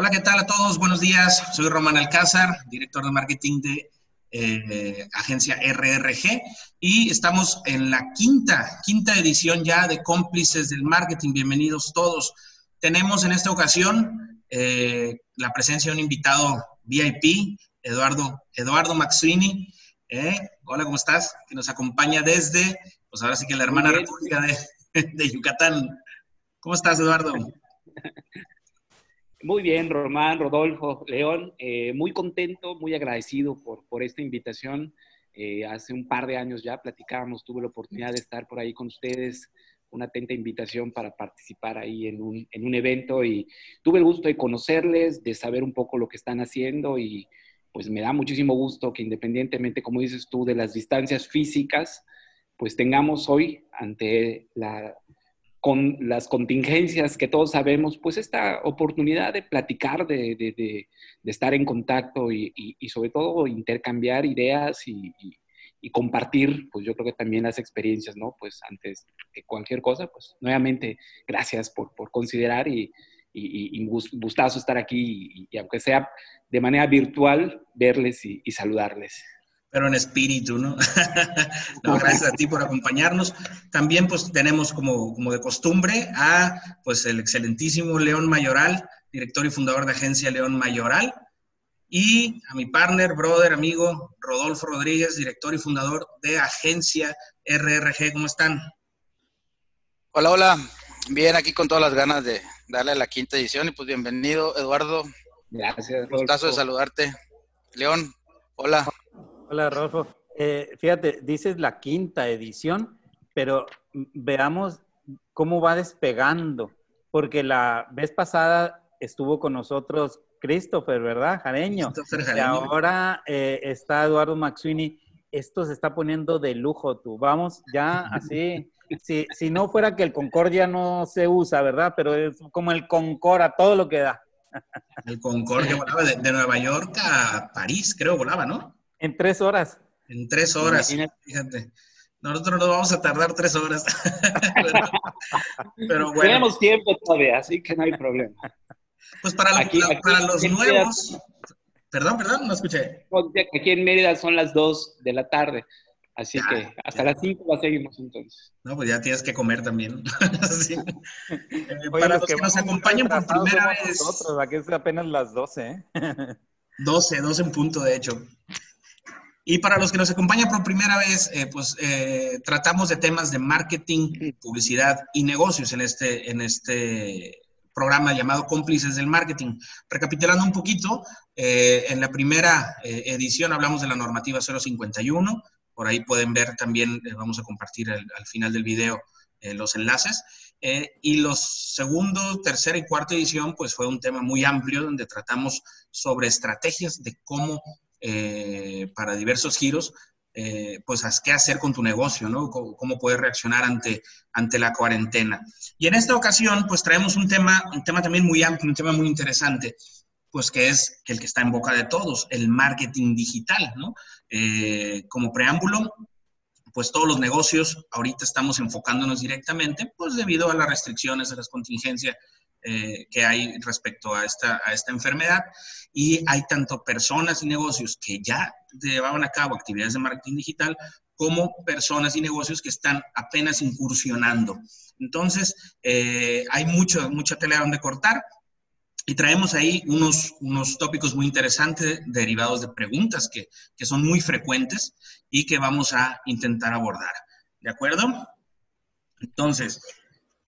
Hola, ¿qué tal a todos? Buenos días. Soy Román Alcázar, director de marketing de eh, agencia RRG y estamos en la quinta, quinta edición ya de cómplices del marketing. Bienvenidos todos. Tenemos en esta ocasión eh, la presencia de un invitado VIP, Eduardo, Eduardo Maxini. Eh, hola, ¿cómo estás? Que nos acompaña desde, pues ahora sí que la hermana república de, de Yucatán. ¿Cómo estás, Eduardo? Muy bien, Román, Rodolfo, León, eh, muy contento, muy agradecido por, esta invitación. Eh, hace un par de años ya platicábamos, tuve la oportunidad de estar por ahí con ustedes, una atenta invitación para participar ahí en un evento y tuve el gusto de conocerles, de saber un poco lo que están haciendo y pues me da muchísimo gusto que independientemente, como dices tú, de las distancias físicas, pues tengamos hoy ante la con las contingencias que todos sabemos, pues esta oportunidad de platicar, de, de, estar en contacto y, sobre todo intercambiar ideas y, y, compartir, pues yo creo que también las experiencias, ¿no? Pues antes que cualquier cosa, pues nuevamente gracias por, por considerar y, y, gustazo estar aquí y, aunque sea de manera virtual, verles y saludarles pero en espíritu, ¿no? no, gracias a ti por acompañarnos. También pues tenemos como, como de costumbre a pues el excelentísimo León Mayoral, director y fundador de agencia León Mayoral, y a mi partner, brother, amigo Rodolfo Rodríguez, director y fundador de agencia RRG. ¿Cómo están? Hola, hola. Bien, aquí con todas las ganas de darle a la quinta edición y pues bienvenido, Eduardo. Gracias. Gustazo de saludarte. León, hola. Hola, Rodolfo. Eh, fíjate, dices la quinta edición, pero veamos cómo va despegando, porque la vez pasada estuvo con nosotros Christopher, ¿verdad? Jareño. Y ahora eh, está Eduardo Maxwini. Esto se está poniendo de lujo, tú. Vamos ya así. si, si no fuera que el Concordia no se usa, ¿verdad? Pero es como el Concora, todo lo que da. El Concordia volaba de, de Nueva York a París, creo, volaba, ¿no? En tres horas. En tres horas, fíjate. Nosotros nos vamos a tardar tres horas. pero, bueno. Tenemos tiempo todavía, así que no hay problema. Pues para, para los nuevos. Perdón, perdón, no escuché. Aquí en Mérida son las dos de la tarde. Así que hasta las cinco la seguimos entonces. No, pues ya tienes que comer también. sí. eh, para los que, nos acompañan por primera vez. Nosotros, aquí es apenas las 12, ¿eh? 12, 12 en punto, de hecho. Y para los que nos acompañan por primera vez, eh, pues eh, tratamos de temas de marketing, publicidad y negocios en este, en este programa llamado Cómplices del Marketing. Recapitulando un poquito, eh, en la primera edición hablamos de la normativa 051, por ahí pueden ver también, vamos a compartir al, al final del video los enlaces. y los segundo, tercera y cuarta edición, pues fue un tema muy amplio donde tratamos sobre estrategias de cómo eh, para diversos giros, eh, pues qué hacer con tu negocio, ¿no? Cómo, puedes reaccionar ante, ante la cuarentena. Y en esta ocasión, pues traemos un tema, un tema también muy amplio, un tema muy interesante, pues que es el que está en boca de todos, el marketing digital, ¿no? Eh, como preámbulo, pues todos los negocios ahorita estamos enfocándonos directamente, pues debido a las restricciones, a las contingencias eh, que hay respecto a esta, a esta enfermedad. Y hay tanto personas y negocios que ya llevaban a cabo actividades de marketing digital como personas y negocios que están apenas incursionando. Entonces, eh, hay mucho, mucha tela donde cortar. Y traemos ahí unos, unos tópicos muy interesantes derivados de preguntas que, que son muy frecuentes y que vamos a intentar abordar. ¿De acuerdo? Entonces,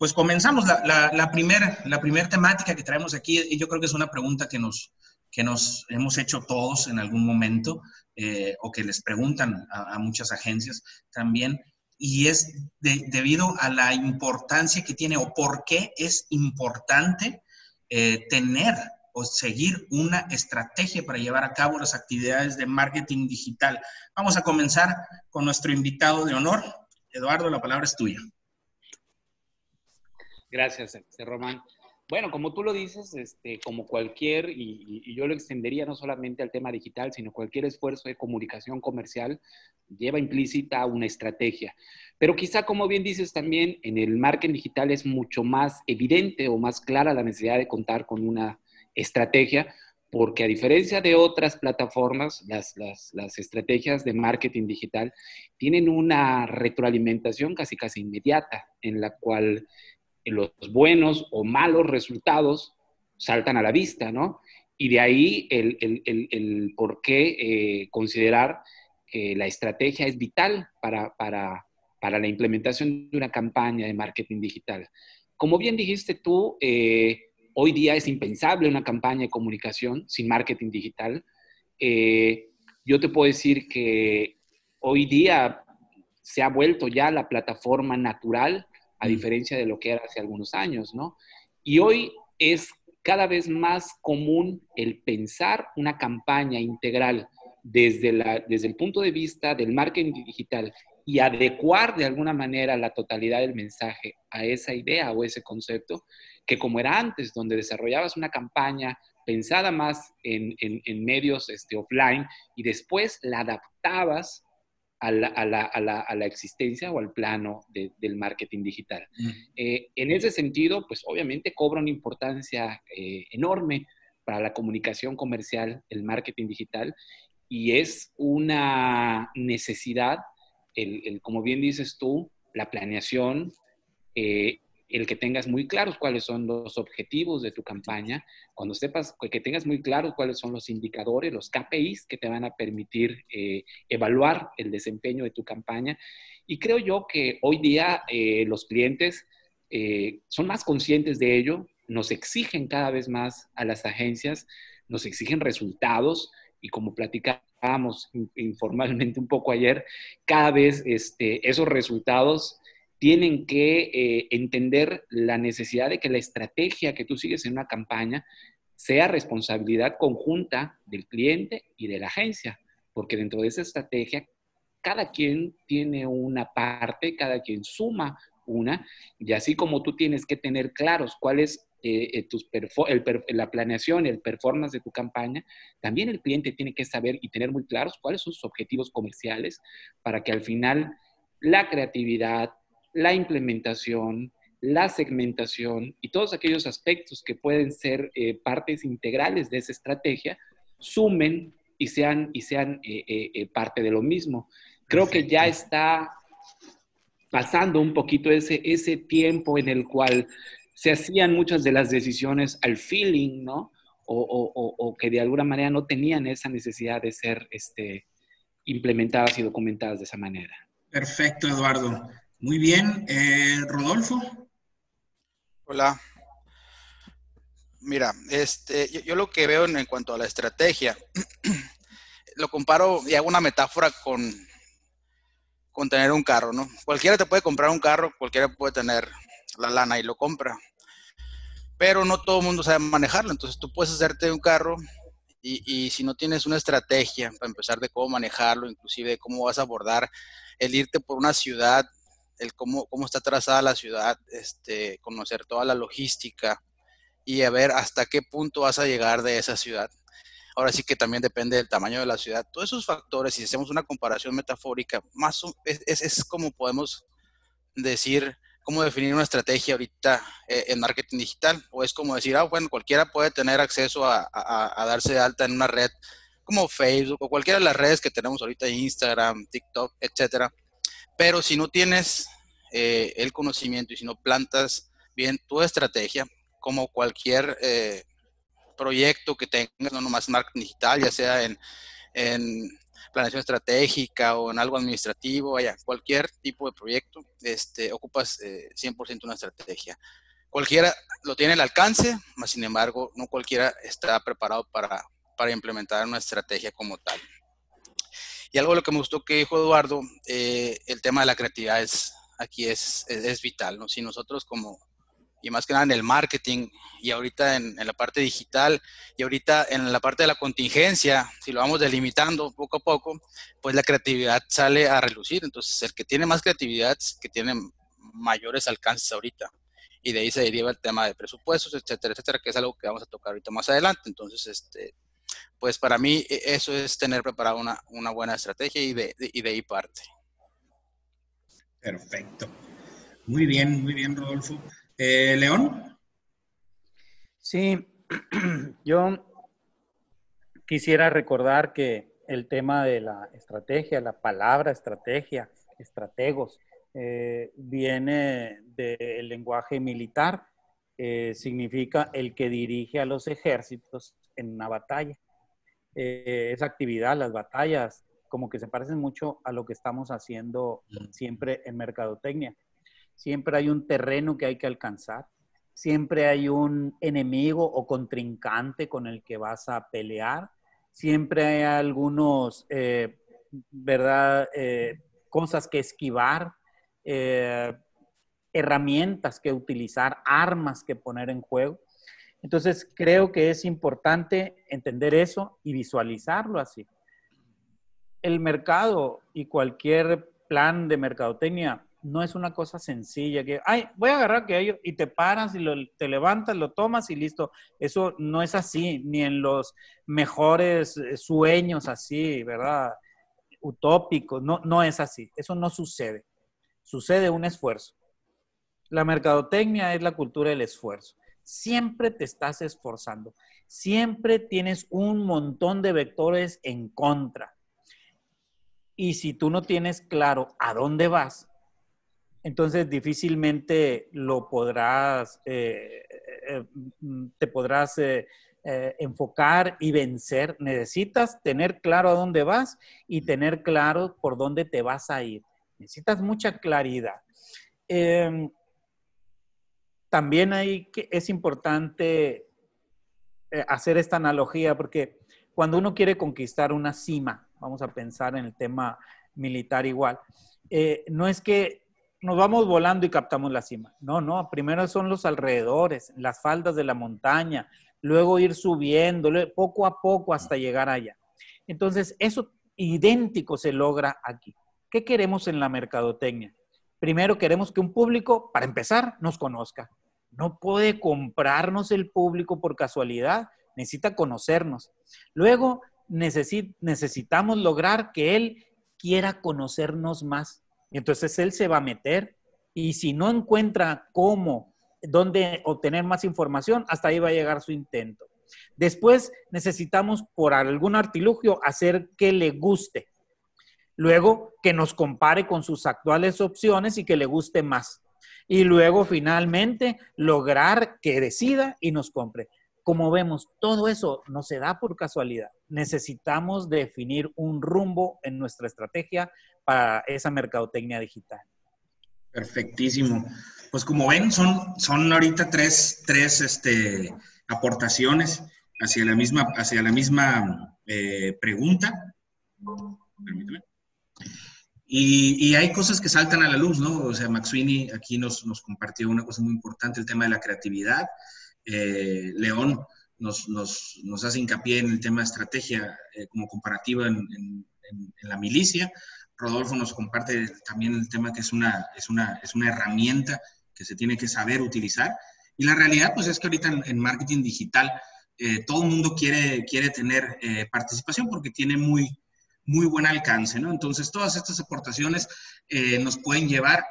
pues comenzamos la, la, primera temática que traemos aquí, y yo creo que es una pregunta que nos, que nos hemos hecho todos en algún momento, eh, o que les preguntan a, muchas agencias también, y es debido a la importancia que tiene o por qué es importante eh, tener o seguir una estrategia para llevar a cabo las actividades de marketing digital. Vamos a comenzar con nuestro invitado de honor. Eduardo, la palabra es tuya. Gracias, este, Román. Bueno, como tú lo dices, este, como cualquier, y, yo lo extendería no solamente al tema digital, sino cualquier esfuerzo de comunicación comercial lleva implícita una estrategia. Pero quizá, como bien dices también, en el marketing digital es mucho más evidente o más clara la necesidad de contar con una estrategia, porque a diferencia de otras plataformas, las, las, estrategias de marketing digital tienen una retroalimentación casi casi inmediata, en la cual los buenos o malos resultados saltan a la vista, ¿no? Y de ahí el, el, el, por qué eh, considerar que la estrategia es vital para, para, para, la implementación de una campaña de marketing digital. Como bien dijiste tú, eh, hoy día es impensable una campaña de comunicación sin marketing digital. Eh, yo te puedo decir que hoy día se ha vuelto ya la plataforma natural, a diferencia de lo que era hace algunos años, ¿no? Y hoy es cada vez más común el pensar una campaña integral desde, la, desde el punto de vista del marketing digital y adecuar de alguna manera la totalidad del mensaje a esa idea o ese concepto, que como era antes, donde desarrollabas una campaña pensada más en, en, medios este, offline y después la adaptabas a la, a la, a la, existencia o al plano del marketing digital. Mm. Eh, en ese sentido, pues obviamente cobra una importancia eh, enorme para la comunicación comercial, el marketing digital, y es una necesidad, el, el como bien dices tú, la planeación, eh, el que tengas muy claros cuáles son los objetivos de tu campaña, cuando sepas que tengas muy claros cuáles son los indicadores, los KPIs que te van a permitir eh, evaluar el desempeño de tu campaña. Y creo yo que hoy día eh, los clientes eh, son más conscientes de ello, nos exigen cada vez más a las agencias, nos exigen resultados y como platicábamos informalmente un poco ayer, cada vez este, esos resultados tienen que eh, entender la necesidad de que la estrategia que tú sigues en una campaña sea responsabilidad conjunta del cliente y de la agencia, porque dentro de esa estrategia cada quien tiene una parte, cada quien suma una, y así como tú tienes que tener claros cuál es eh, eh, tus la planeación, el performance de tu campaña, también el cliente tiene que saber y tener muy claros cuáles son sus objetivos comerciales para que al final la creatividad, la implementación, la segmentación y todos aquellos aspectos que pueden ser eh, partes integrales de esa estrategia sumen y sean, y sean eh, eh, parte de lo mismo. Creo que ya está pasando un poquito ese, ese tiempo en el cual se hacían muchas de las decisiones al feeling, ¿no? O, que de alguna manera no tenían esa necesidad de ser este, implementadas y documentadas de esa manera. Perfecto, Eduardo. Muy bien. Eh, Rodolfo. Hola. Mira, este, yo, lo que veo en, cuanto a la estrategia, lo comparo y hago una metáfora con, con tener un carro, ¿no? Cualquiera te puede comprar un carro, cualquiera puede tener la lana y lo compra, pero no todo el mundo sabe manejarlo, entonces tú puedes hacerte un carro y, y, si no tienes una estrategia para empezar de cómo manejarlo, inclusive de cómo vas a abordar el irte por una ciudad el cómo, cómo está trazada la ciudad, este, conocer toda la logística y a ver hasta qué punto vas a llegar de esa ciudad. Ahora sí que también depende del tamaño de la ciudad. Todos esos factores, si hacemos una comparación metafórica, más es, es, como podemos decir, cómo definir una estrategia ahorita eh, en marketing digital. O es como decir, ah, bueno, cualquiera puede tener acceso a, a, a darse de alta en una red como Facebook o cualquiera de las redes que tenemos ahorita, Instagram, TikTok, etcétera pero si no tienes eh, el conocimiento y si no plantas bien tu estrategia, como cualquier eh, proyecto que tengas, no nomás marketing digital, ya sea en, planeación estratégica o en algo administrativo, vaya, cualquier tipo de proyecto, este, ocupas 100% eh, una estrategia. Cualquiera lo tiene al alcance, más sin embargo, no cualquiera está preparado para, para implementar una estrategia como tal. Y algo de lo que me gustó que dijo Eduardo, eh, el tema de la creatividad es, aquí es, es, vital, ¿no? Si nosotros como, y más que nada en el marketing, y ahorita en, la parte digital, y ahorita en la parte de la contingencia, si lo vamos delimitando poco a poco, pues la creatividad sale a relucir. Entonces, el que tiene más creatividad, que tiene mayores alcances ahorita. Y de ahí se deriva el tema de presupuestos, etcétera, etcétera, que es algo que vamos a tocar ahorita más adelante. Entonces, este, pues para mí e, eso es tener preparada una, una, buena estrategia y de, y de ahí parte. Perfecto. Muy bien, muy bien, Rodolfo. Eh, León. Sí, Yo quisiera recordar que el tema de la estrategia, la palabra estrategia, estrategos, eh, viene del lenguaje militar, eh, significa el que dirige a los ejércitos en una batalla. Eh, esa actividad, las batallas, como que se parecen mucho a lo que estamos haciendo siempre en mercadotecnia. Siempre hay un terreno que hay que alcanzar, siempre hay un enemigo o contrincante con el que vas a pelear, siempre hay algunos, eh, ¿verdad? Eh, cosas que esquivar, eh, herramientas que utilizar, armas que poner en juego. Entonces, creo que es importante entender eso y visualizarlo así. El mercado y cualquier plan de mercadotecnia no es una cosa sencilla que, ay, voy a agarrar que y te paras y te levantas, lo tomas y listo. Eso no es así, ni en los mejores eh, sueños así, ¿verdad? Utópicos, no, no es así. Eso no sucede. Sucede un esfuerzo. La mercadotecnia es la cultura del esfuerzo. Siempre te estás esforzando. Siempre tienes un montón de vectores en contra. Y si tú no tienes claro a dónde vas, entonces difícilmente lo podrás, eh, eh, mm, te podrás eh, enfocar y vencer. Necesitas tener claro a dónde vas y tener claro por dónde te vas a ir. Necesitas mucha claridad. Em, también que, es importante hacer esta analogía porque cuando uno quiere conquistar una cima, vamos a pensar en el tema militar igual, no es que nos vamos volando y captamos la cima. No, no, primero son los alrededores, las faldas de la montaña, luego ir subiendo, poco a poco hasta llegar allá. Entonces, eso idéntico se logra aquí. ¿Qué queremos en la mercadotecnia? Primero queremos que un público, para empezar, nos conozca. No puede comprarnos el público por casualidad, necesita conocernos. Luego necesitamos lograr que él quiera conocernos más. Entonces él se va a meter y si no encuentra cómo, dónde obtener más información, hasta ahí va a llegar su intento. Después necesitamos por algún artilugio hacer que le guste. Luego que nos compare con sus actuales opciones y que le guste más. Y luego finalmente lograr que decida y nos compre. Como vemos, todo eso no se da por casualidad. Necesitamos definir un rumbo en nuestra estrategia para esa mercadotecnia digital. Perfectísimo. Pues como ven, son, son ahorita tres, tres este, aportaciones hacia la misma, hacia la misma eh, pregunta. Permíteme. Y, y, hay cosas que saltan a la luz, ¿no? O sea, Maxwini aquí nos, nos compartió una cosa muy importante, el tema de la creatividad. Eh, León nos, nos, nos, hace hincapié en el tema de estrategia eh, como comparativa en, en, en, la milicia. Rodolfo nos comparte también el tema que es una, es una, es una herramienta que se tiene que saber utilizar. Y la realidad, pues, es que ahorita en, marketing digital eh, todo el mundo quiere, quiere tener eh, participación porque tiene muy, muy buen alcance, ¿no? Entonces, todas estas aportaciones eh, nos pueden llevar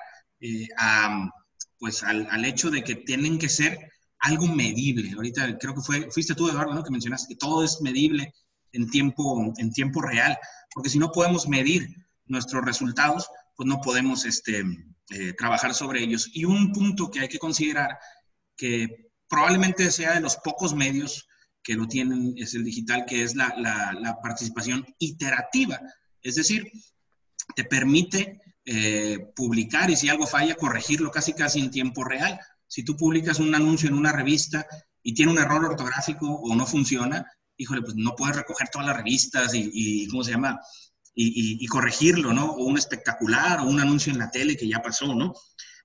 a, pues, al, al, hecho de que tienen que ser algo medible. Ahorita creo que fue, fuiste tú, Eduardo, ¿no? Que mencionaste que todo es medible en tiempo, en tiempo real, porque si no podemos medir nuestros resultados, pues no podemos este, eh, trabajar sobre ellos. Y un punto que hay que considerar, que probablemente sea de los pocos medios que lo tienen, es el digital, que es la, la, participación iterativa. Es decir, te permite eh, publicar y si algo falla, corregirlo casi casi en tiempo real. Si tú publicas un anuncio en una revista y tiene un error ortográfico o no funciona, híjole, pues no puedes recoger todas las revistas y, y ¿cómo se llama? y, corregirlo, ¿no? O un espectacular o un anuncio en la tele que ya pasó, ¿no?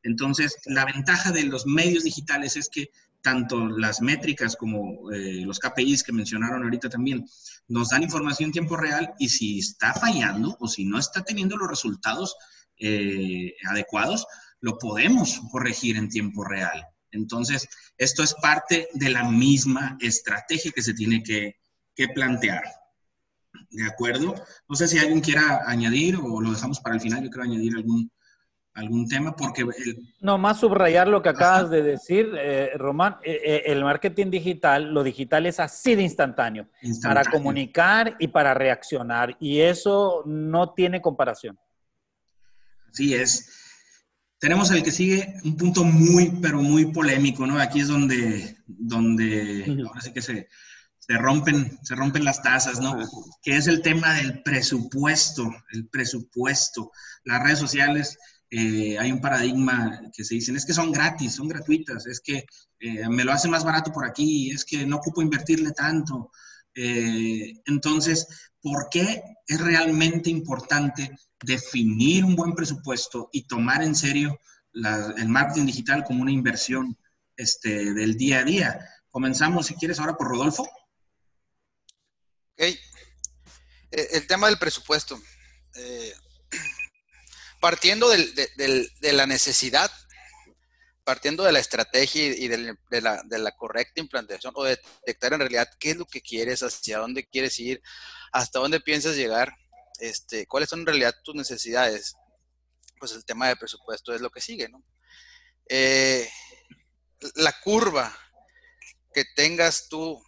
Entonces, la ventaja de los medios digitales es que tanto las métricas como eh, los KPIs que mencionaron ahorita también nos dan información en tiempo real y si está fallando o si no está teniendo los resultados eh, adecuados, lo podemos corregir en tiempo real. Entonces, esto es parte de la misma estrategia que se tiene que, que plantear. ¿De acuerdo? No sé si alguien quiera añadir o lo dejamos para el final. Yo quiero añadir algún, algún tema, porque... No, más subrayar lo que acabas de decir, eh, Román, eh, eh, el marketing digital, lo digital es así de instantáneo, para comunicar y para reaccionar, y eso no tiene comparación. Así es. Tenemos el que sigue un punto muy, pero muy polémico, ¿no? Aquí es donde, donde ahora sí que se, se rompen, se rompen las tazas, ¿no? Que es el tema del presupuesto, el presupuesto. Las redes sociales eh, hay un paradigma que se dicen, es que son gratis, son gratuitas, es que eh, me lo hace más barato por aquí, es que no ocupo invertirle tanto. Eh, entonces, ¿por qué es realmente importante definir un buen presupuesto y tomar en serio el marketing digital como una inversión este, del día a día? Comenzamos, si quieres, ahora por Rodolfo. Ok. El tema del presupuesto partiendo de la necesidad, partiendo de la estrategia y de, la, correcta implantación o de detectar en realidad qué es lo que quieres, hacia dónde quieres ir, hasta dónde piensas llegar, este, cuáles son en realidad tus necesidades, pues el tema de presupuesto es lo que sigue, ¿no? Eh, la curva que tengas tú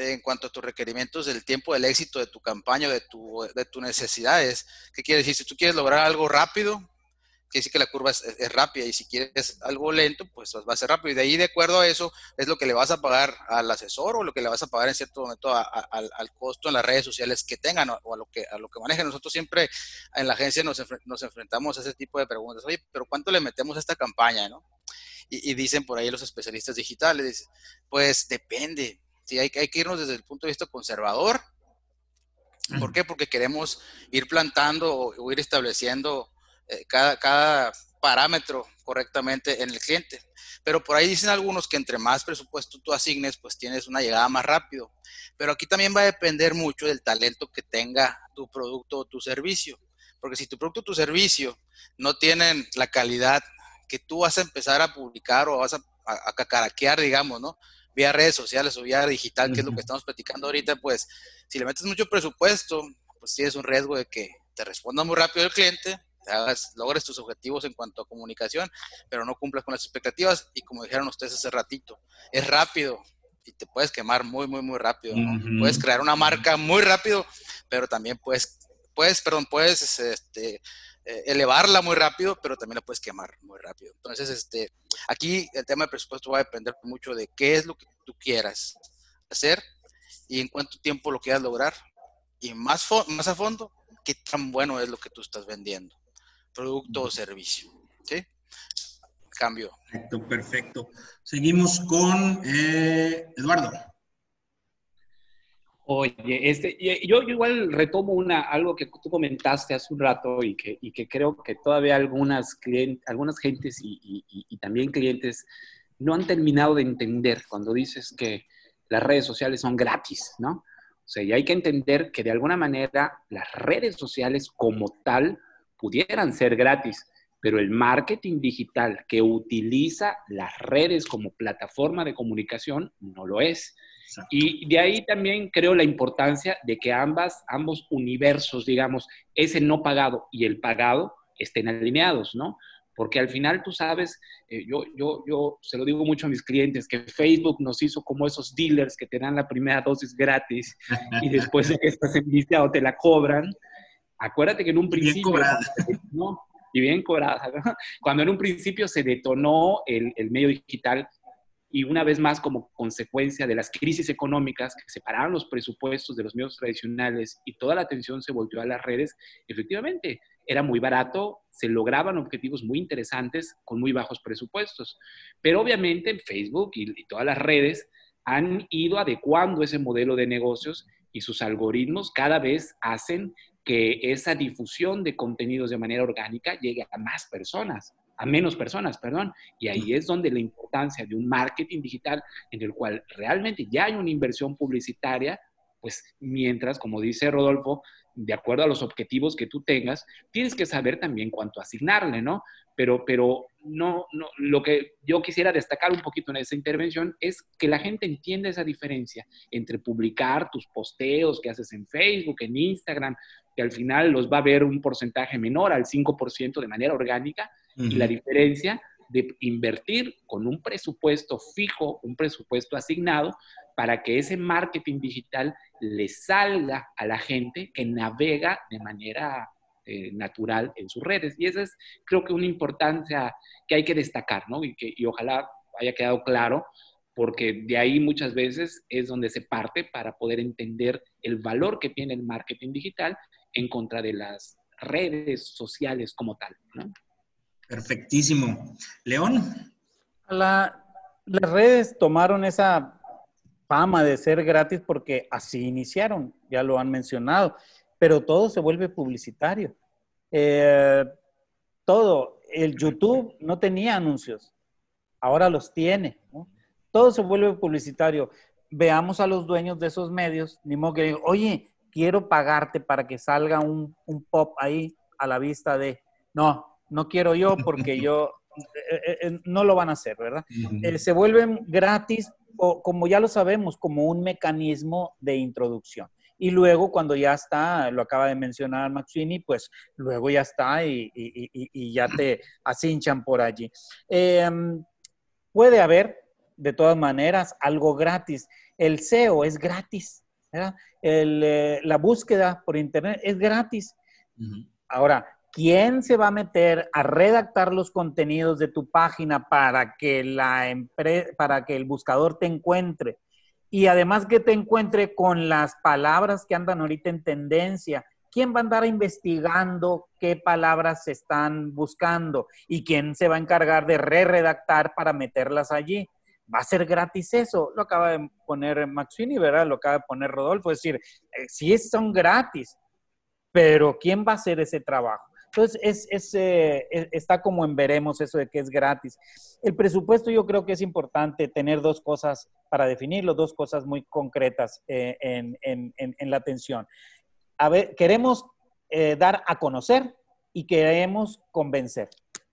en cuanto a tus requerimientos del tiempo del éxito de tu campaña, de, tu, de tus necesidades. ¿Qué quiere decir? Si tú quieres lograr algo rápido, quiere decir que la curva es, rápida y si quieres algo lento, pues va a ser rápido. Y de ahí, de acuerdo a eso, es lo que le vas a pagar al asesor o lo que le vas a pagar en cierto momento al costo en las redes sociales que tengan o, a, lo que, a lo que manejen. Nosotros siempre en la agencia nos, nos enfrentamos a ese tipo de preguntas. Oye, pero ¿cuánto le metemos a esta campaña? ¿no? Y, y dicen por ahí los especialistas digitales, pues depende hay, que irnos desde el punto de vista conservador. ¿Por qué? Porque queremos ir plantando o, ir estableciendo eh, cada, parámetro correctamente en el cliente. Pero por ahí dicen algunos que entre más presupuesto tú asignes, pues tienes una llegada más rápido. Pero aquí también va a depender mucho del talento que tenga tu producto o tu servicio. Porque si tu producto o tu servicio no tienen la calidad que tú vas a empezar a publicar o vas a, a cacaraquear, digamos, ¿no? Vía redes sociales o vía digital, que es lo que estamos platicando ahorita, pues si le metes mucho presupuesto, pues tienes un riesgo de que te responda muy rápido el cliente, hagas, logres tus objetivos en cuanto a comunicación, pero no cumplas con las expectativas y como dijeron ustedes hace ratito, es rápido y te puedes quemar muy, muy, muy rápido. Puedes crear una marca muy rápido, pero también puedes, puedes, perdón, puedes este, eh, elevarla muy rápido, pero también la puedes quemar muy rápido. Entonces, este, aquí el tema de presupuesto va a depender mucho de qué es lo que tú quieras hacer y en cuánto tiempo lo quieras lograr. Y más, más a fondo, qué tan bueno es lo que tú estás vendiendo, producto o servicio. ¿Sí? Cambio. Perfecto, perfecto. Seguimos con eh, Eduardo. Oye, este, yo, igual retomo una, algo que tú comentaste hace un rato y que, creo que todavía algunas, clientes, algunas gentes y, y, también clientes no han terminado de entender cuando dices que las redes sociales son gratis, ¿no? O sea, y hay que entender que de alguna manera las redes sociales como tal pudieran ser gratis, pero el marketing digital que utiliza las redes como plataforma de comunicación no lo es. Y de ahí también creo la importancia de que ambas, ambos universos, digamos, ese no pagado y el pagado, estén alineados, ¿no? Porque al final tú sabes, eh, yo, yo, yo se lo digo mucho a mis clientes, que Facebook nos hizo como esos dealers que te dan la primera dosis gratis y después de que estás enviciado te la cobran. Acuérdate que en un principio... Bien cobrada. ¿no? Y bien cobrada. Cuando en un principio se detonó el, el medio digital, y una vez más como consecuencia de las crisis económicas que separaron los presupuestos de los medios tradicionales y toda la atención se volvió a las redes, efectivamente era muy barato, se lograban objetivos muy interesantes con muy bajos presupuestos. Pero obviamente Facebook y, y todas las redes han ido adecuando ese modelo de negocios y sus algoritmos cada vez hacen que esa difusión de contenidos de manera orgánica llegue a más personas a menos personas, perdón. Y ahí es donde la importancia de un marketing digital en el cual realmente ya hay una inversión publicitaria, pues mientras, como dice Rodolfo, de acuerdo a los objetivos que tú tengas, tienes que saber también cuánto asignarle, ¿no? Pero, pero no, no, lo que yo quisiera destacar un poquito en esa intervención es que la gente entienda esa diferencia entre publicar tus posteos que haces en Facebook, en Instagram, que al final los va a ver un porcentaje menor al 5% de manera orgánica, Y la diferencia de invertir con un presupuesto fijo, un presupuesto asignado, para que ese marketing digital le salga a la gente que navega de manera eh, natural en sus redes. Y esa es, creo que, una importancia que hay que destacar, ¿no? Y, que, y ojalá haya quedado claro, porque de ahí muchas veces es donde se parte para poder entender el valor que tiene el marketing digital en contra de las redes sociales como tal. ¿no? Perfectísimo. León. las redes tomaron esa fama de ser gratis porque así iniciaron, ya lo han mencionado, pero todo se vuelve publicitario. Eh, todo, el YouTube no tenía anuncios, ahora los tiene. Todo se vuelve publicitario. Veamos a los dueños de esos medios, ni modo que digan, oye, quiero pagarte para que salga un, un pop ahí a la vista de, no, no quiero yo porque yo, eh, eh, eh, no lo van a hacer, ¿verdad? se vuelven gratis, o, como ya lo sabemos, como un mecanismo de introducción. Y luego cuando ya está, lo acaba de mencionar Maxini, pues luego ya está y, ya te acinchan por allí. Em, puede haber, de todas maneras, algo gratis. El SEO es gratis, ¿verdad? la búsqueda por Internet es gratis. Ahora, ¿quién se va a meter a redactar los contenidos de tu página para que, la para que el buscador te encuentre? Y además que te encuentre con las palabras que andan ahorita en tendencia. ¿Quién va a andar investigando qué palabras se están buscando? ¿Y quién se va a encargar de re-redactar para meterlas allí? ¿Va a ser gratis eso? Lo acaba de poner Maxini, ¿verdad? Lo acaba de poner Rodolfo. Es decir, eh, sí son gratis, pero ¿quién va a hacer ese trabajo? Entonces, es, eh, e, está como en veremos eso de que es gratis. El presupuesto yo creo que es importante tener dos cosas para definirlo, dos cosas muy concretas eh, en, la atención. A ver, queremos eh, dar a conocer y queremos convencer.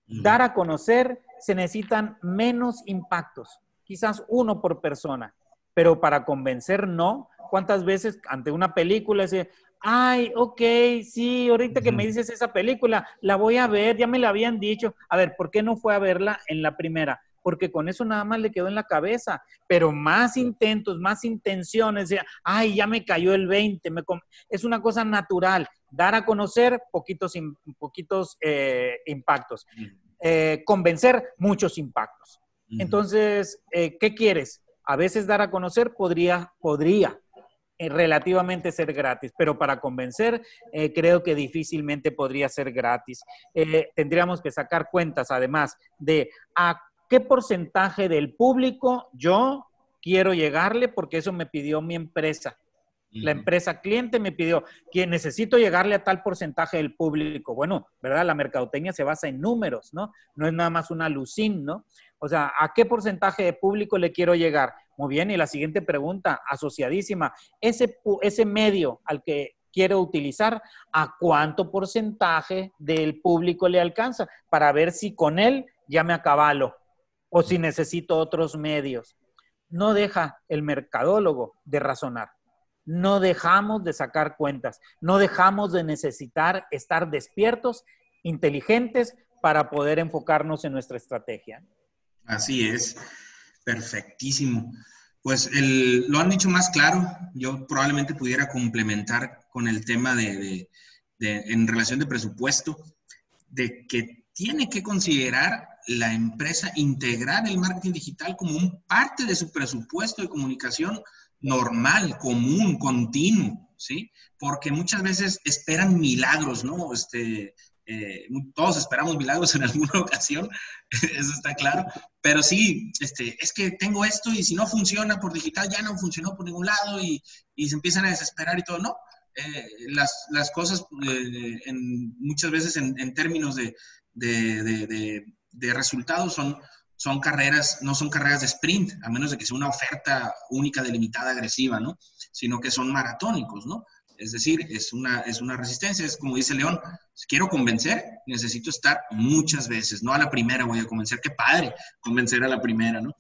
Dar a conocer se necesitan menos impactos, quizás uno por persona, pero para convencer no. ¿Cuántas veces ante una película dice, ay, ok, sí, ahorita que me dices esa película, la voy a ver, ya me la habían dicho. A ver, ¿por qué no fue a verla en la primera? Porque con eso nada más le quedó en la cabeza, pero más intentos, más intenciones, de, ay, ya me cayó el 20, me es una cosa natural, dar a conocer poquitos, poquitos eh, impactos, eh, convencer muchos impactos. Entonces, eh, ¿qué quieres? A veces dar a conocer podría, podría, relativamente ser gratis, pero para convencer eh, creo que difícilmente podría ser gratis. Eh, tendríamos que sacar cuentas además de a qué porcentaje del público yo quiero llegarle porque eso me pidió mi empresa. La empresa cliente me pidió que necesito llegarle a tal porcentaje del público. Bueno, ¿verdad? La mercadotecnia se basa en números, ¿no? No es nada más una alucín, ¿no? O sea, ¿a qué porcentaje de público le quiero llegar? Muy bien, y la siguiente pregunta, asociadísima, ese, ese medio al que quiero utilizar, ¿a cuánto porcentaje del público le alcanza? Para ver si con él ya me acabalo o si necesito otros medios. No deja el mercadólogo de razonar. No dejamos de sacar cuentas. No dejamos de necesitar estar despiertos, inteligentes, para poder enfocarnos en nuestra estrategia. Así es. Perfectísimo. Pues lo han dicho más claro. Yo probablemente pudiera complementar con el tema de, en relación de presupuesto, de que tiene que considerar la empresa integrar el marketing digital como un parte de su presupuesto de comunicación normal, común, continuo, ¿sí? Porque muchas veces esperan milagros, ¿no? Este, eh, todos esperamos milagros en alguna ocasión, eso está claro, pero sí, este, es que tengo esto y si no funciona por digital ya no funcionó por ningún lado y, y se empiezan a desesperar y todo, no. Eh, las, las, cosas eh, en, muchas veces en, en términos de, de, de, de, resultados son, son carreras, no son carreras de sprint, a menos de que sea una oferta única, delimitada, agresiva, ¿no? Sino que son maratónicos, ¿no? Es decir, es una, es una resistencia, es como dice León, quiero convencer, necesito estar muchas veces, no a la primera voy a convencer, qué padre convencer a la primera, ¿no?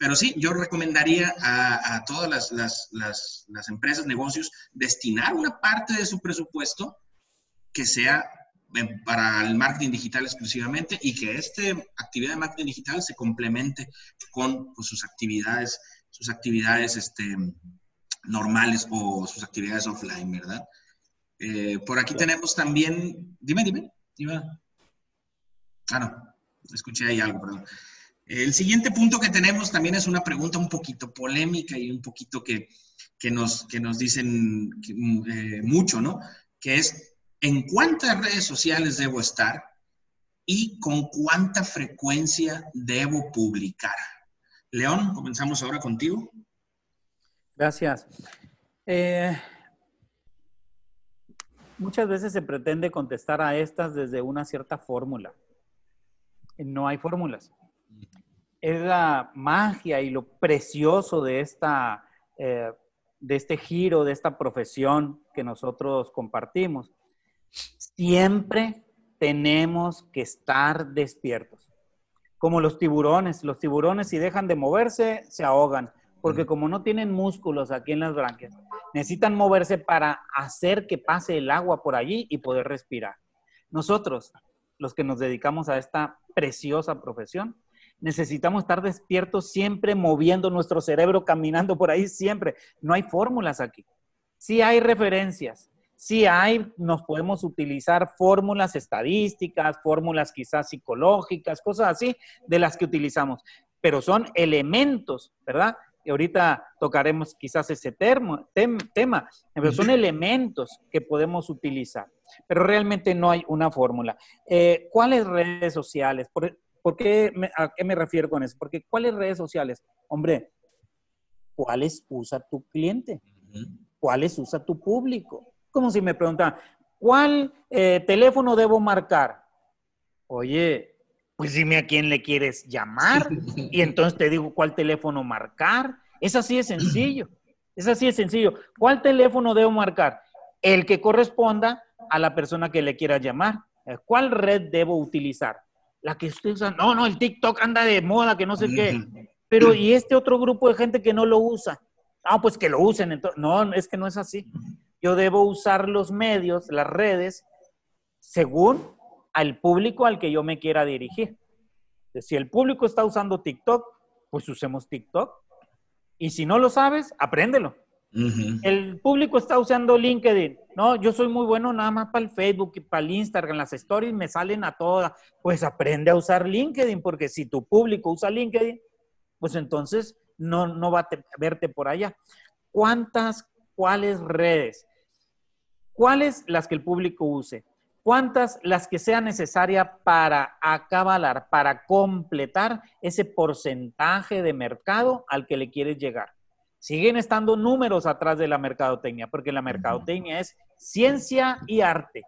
Pero sí, yo recomendaría a, todas las, las, las, empresas, negocios, destinar una parte de su presupuesto que sea para el marketing digital exclusivamente y que esta actividad de marketing digital se complemente con pues, sus actividades, sus actividades este, normales o sus actividades offline, ¿verdad? Eh, por aquí tenemos también, dime, dime, dime. Ah, no, escuché ahí algo, perdón. El siguiente punto que tenemos también es una pregunta un poquito polémica y un poquito que, que nos, que nos dicen eh, mucho, ¿no? Que es, ¿en cuántas redes sociales debo estar y con cuánta frecuencia debo publicar? León, comenzamos ahora contigo. Gracias. Eh, muchas veces se pretende contestar a estas desde una cierta fórmula. No hay fórmulas. Es la magia y lo precioso de, esta, eh, de este giro, de esta profesión que nosotros compartimos. Siempre tenemos que estar despiertos. Como los tiburones. Los tiburones si dejan de moverse, se ahogan porque como no tienen músculos aquí en las branquias, necesitan moverse para hacer que pase el agua por allí y poder respirar. Nosotros, los que nos dedicamos a esta preciosa profesión, necesitamos estar despiertos siempre, moviendo nuestro cerebro, caminando por ahí siempre. No hay fórmulas aquí. Sí hay referencias, sí hay, nos podemos utilizar fórmulas estadísticas, fórmulas quizás psicológicas, cosas así, de las que utilizamos, pero son elementos, ¿verdad? Y ahorita tocaremos quizás ese termo, tema, pero son elementos que podemos utilizar, pero realmente no hay una fórmula. Eh, ¿Cuáles redes sociales? ¿Por, qué ¿A qué me refiero con eso? Porque ¿cuáles redes sociales? Hombre, ¿cuáles usa tu cliente? ¿Cuáles usa tu público? Como si me preguntan, ¿cuál eh, teléfono debo marcar? Oye, pues dime a quién le quieres llamar y entonces te digo cuál teléfono marcar. Es así de sencillo. Es así de sencillo. ¿Cuál teléfono debo marcar? El que corresponda a la persona que le quiera llamar. ¿Cuál red debo utilizar? La que usted usa. No, no, el TikTok anda de moda, que no sé qué. Pero ¿y este otro grupo de gente que no lo usa? Ah, pues que lo usen. Entonces, no, es que no es así. Yo debo usar los medios, las redes, según al público al que yo me quiera dirigir. Si el público está usando TikTok, pues usemos TikTok. Y si no lo sabes, apréndelo. El público está usando LinkedIn. No, yo soy muy bueno nada más para el Facebook y para el Instagram. Las stories me salen a todas. Pues aprende a usar LinkedIn, porque si tu público usa LinkedIn, pues entonces no, no va a verte por allá. ¿Cuántas, cuáles redes? ¿Cuáles las que el público use? ¿Cuántas las que sea necesaria para acabalar, para completar ese porcentaje de mercado al que le quieres llegar? Siguen estando números atrás de la mercadotecnia, porque la mercadotecnia es ciencia y arte,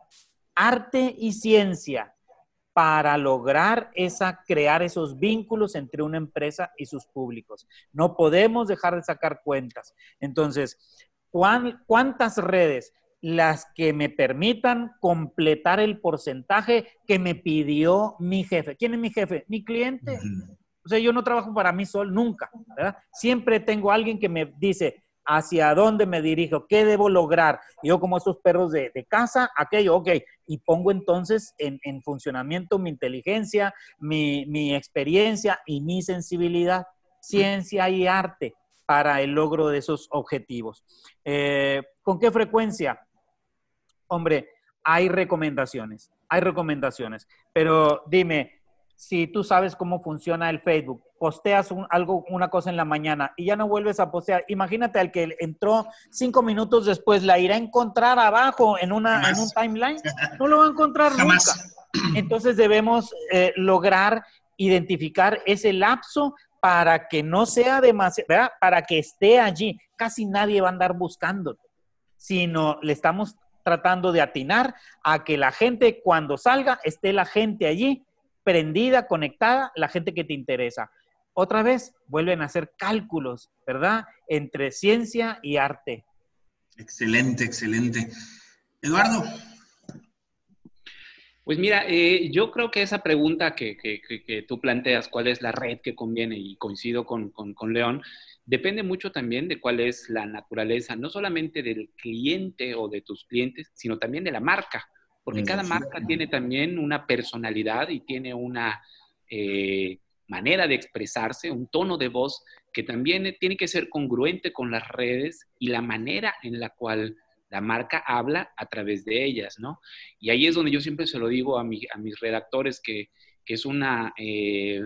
arte y ciencia para lograr esa, crear esos vínculos entre una empresa y sus públicos. No podemos dejar de sacar cuentas. Entonces, ¿cuántas redes? Las que me permitan completar el porcentaje que me pidió mi jefe. ¿Quién es mi jefe? Mi cliente. O sea, yo no trabajo para mí solo, nunca, ¿verdad? Siempre tengo alguien que me dice hacia dónde me dirijo, qué debo lograr. Yo como estos perros de, casa, aquello, ok, y pongo entonces en, funcionamiento mi inteligencia, mi, experiencia y mi sensibilidad, ciencia y arte para el logro de esos objetivos. Eh, ¿Con qué frecuencia? Hombre, hay recomendaciones, hay recomendaciones, pero dime, si tú sabes cómo funciona el Facebook, posteas algo, una cosa en la mañana y ya no vuelves a postear, imagínate al que entró cinco minutos después, la irá a encontrar abajo en, una, en un timeline, no lo va a encontrar nunca. Entonces debemos eh, lograr identificar ese lapso para que no sea demasiado, ¿verdad? Para que esté allí. Casi nadie va a andar buscando, sino le estamos tratando de atinar a que la gente cuando salga esté la gente allí prendida, conectada, la gente que te interesa. Otra vez vuelven a hacer cálculos, ¿verdad? Entre ciencia y arte. Excelente, excelente. Eduardo. Pues mira, eh, yo creo que esa pregunta que, tú planteas, ¿cuál es la red que conviene? Y coincido con, con León, depende mucho también de cuál es la naturaleza, no solamente del cliente o de tus clientes, sino también de la marca. porque cada marca tiene también una personalidad y tiene una eh, manera de expresarse, un tono de voz que también tiene que ser congruente con las redes y la manera en la cual la marca habla a través de ellas, ¿no? Y ahí es donde yo siempre se lo digo a, mis redactores que, es una, eh,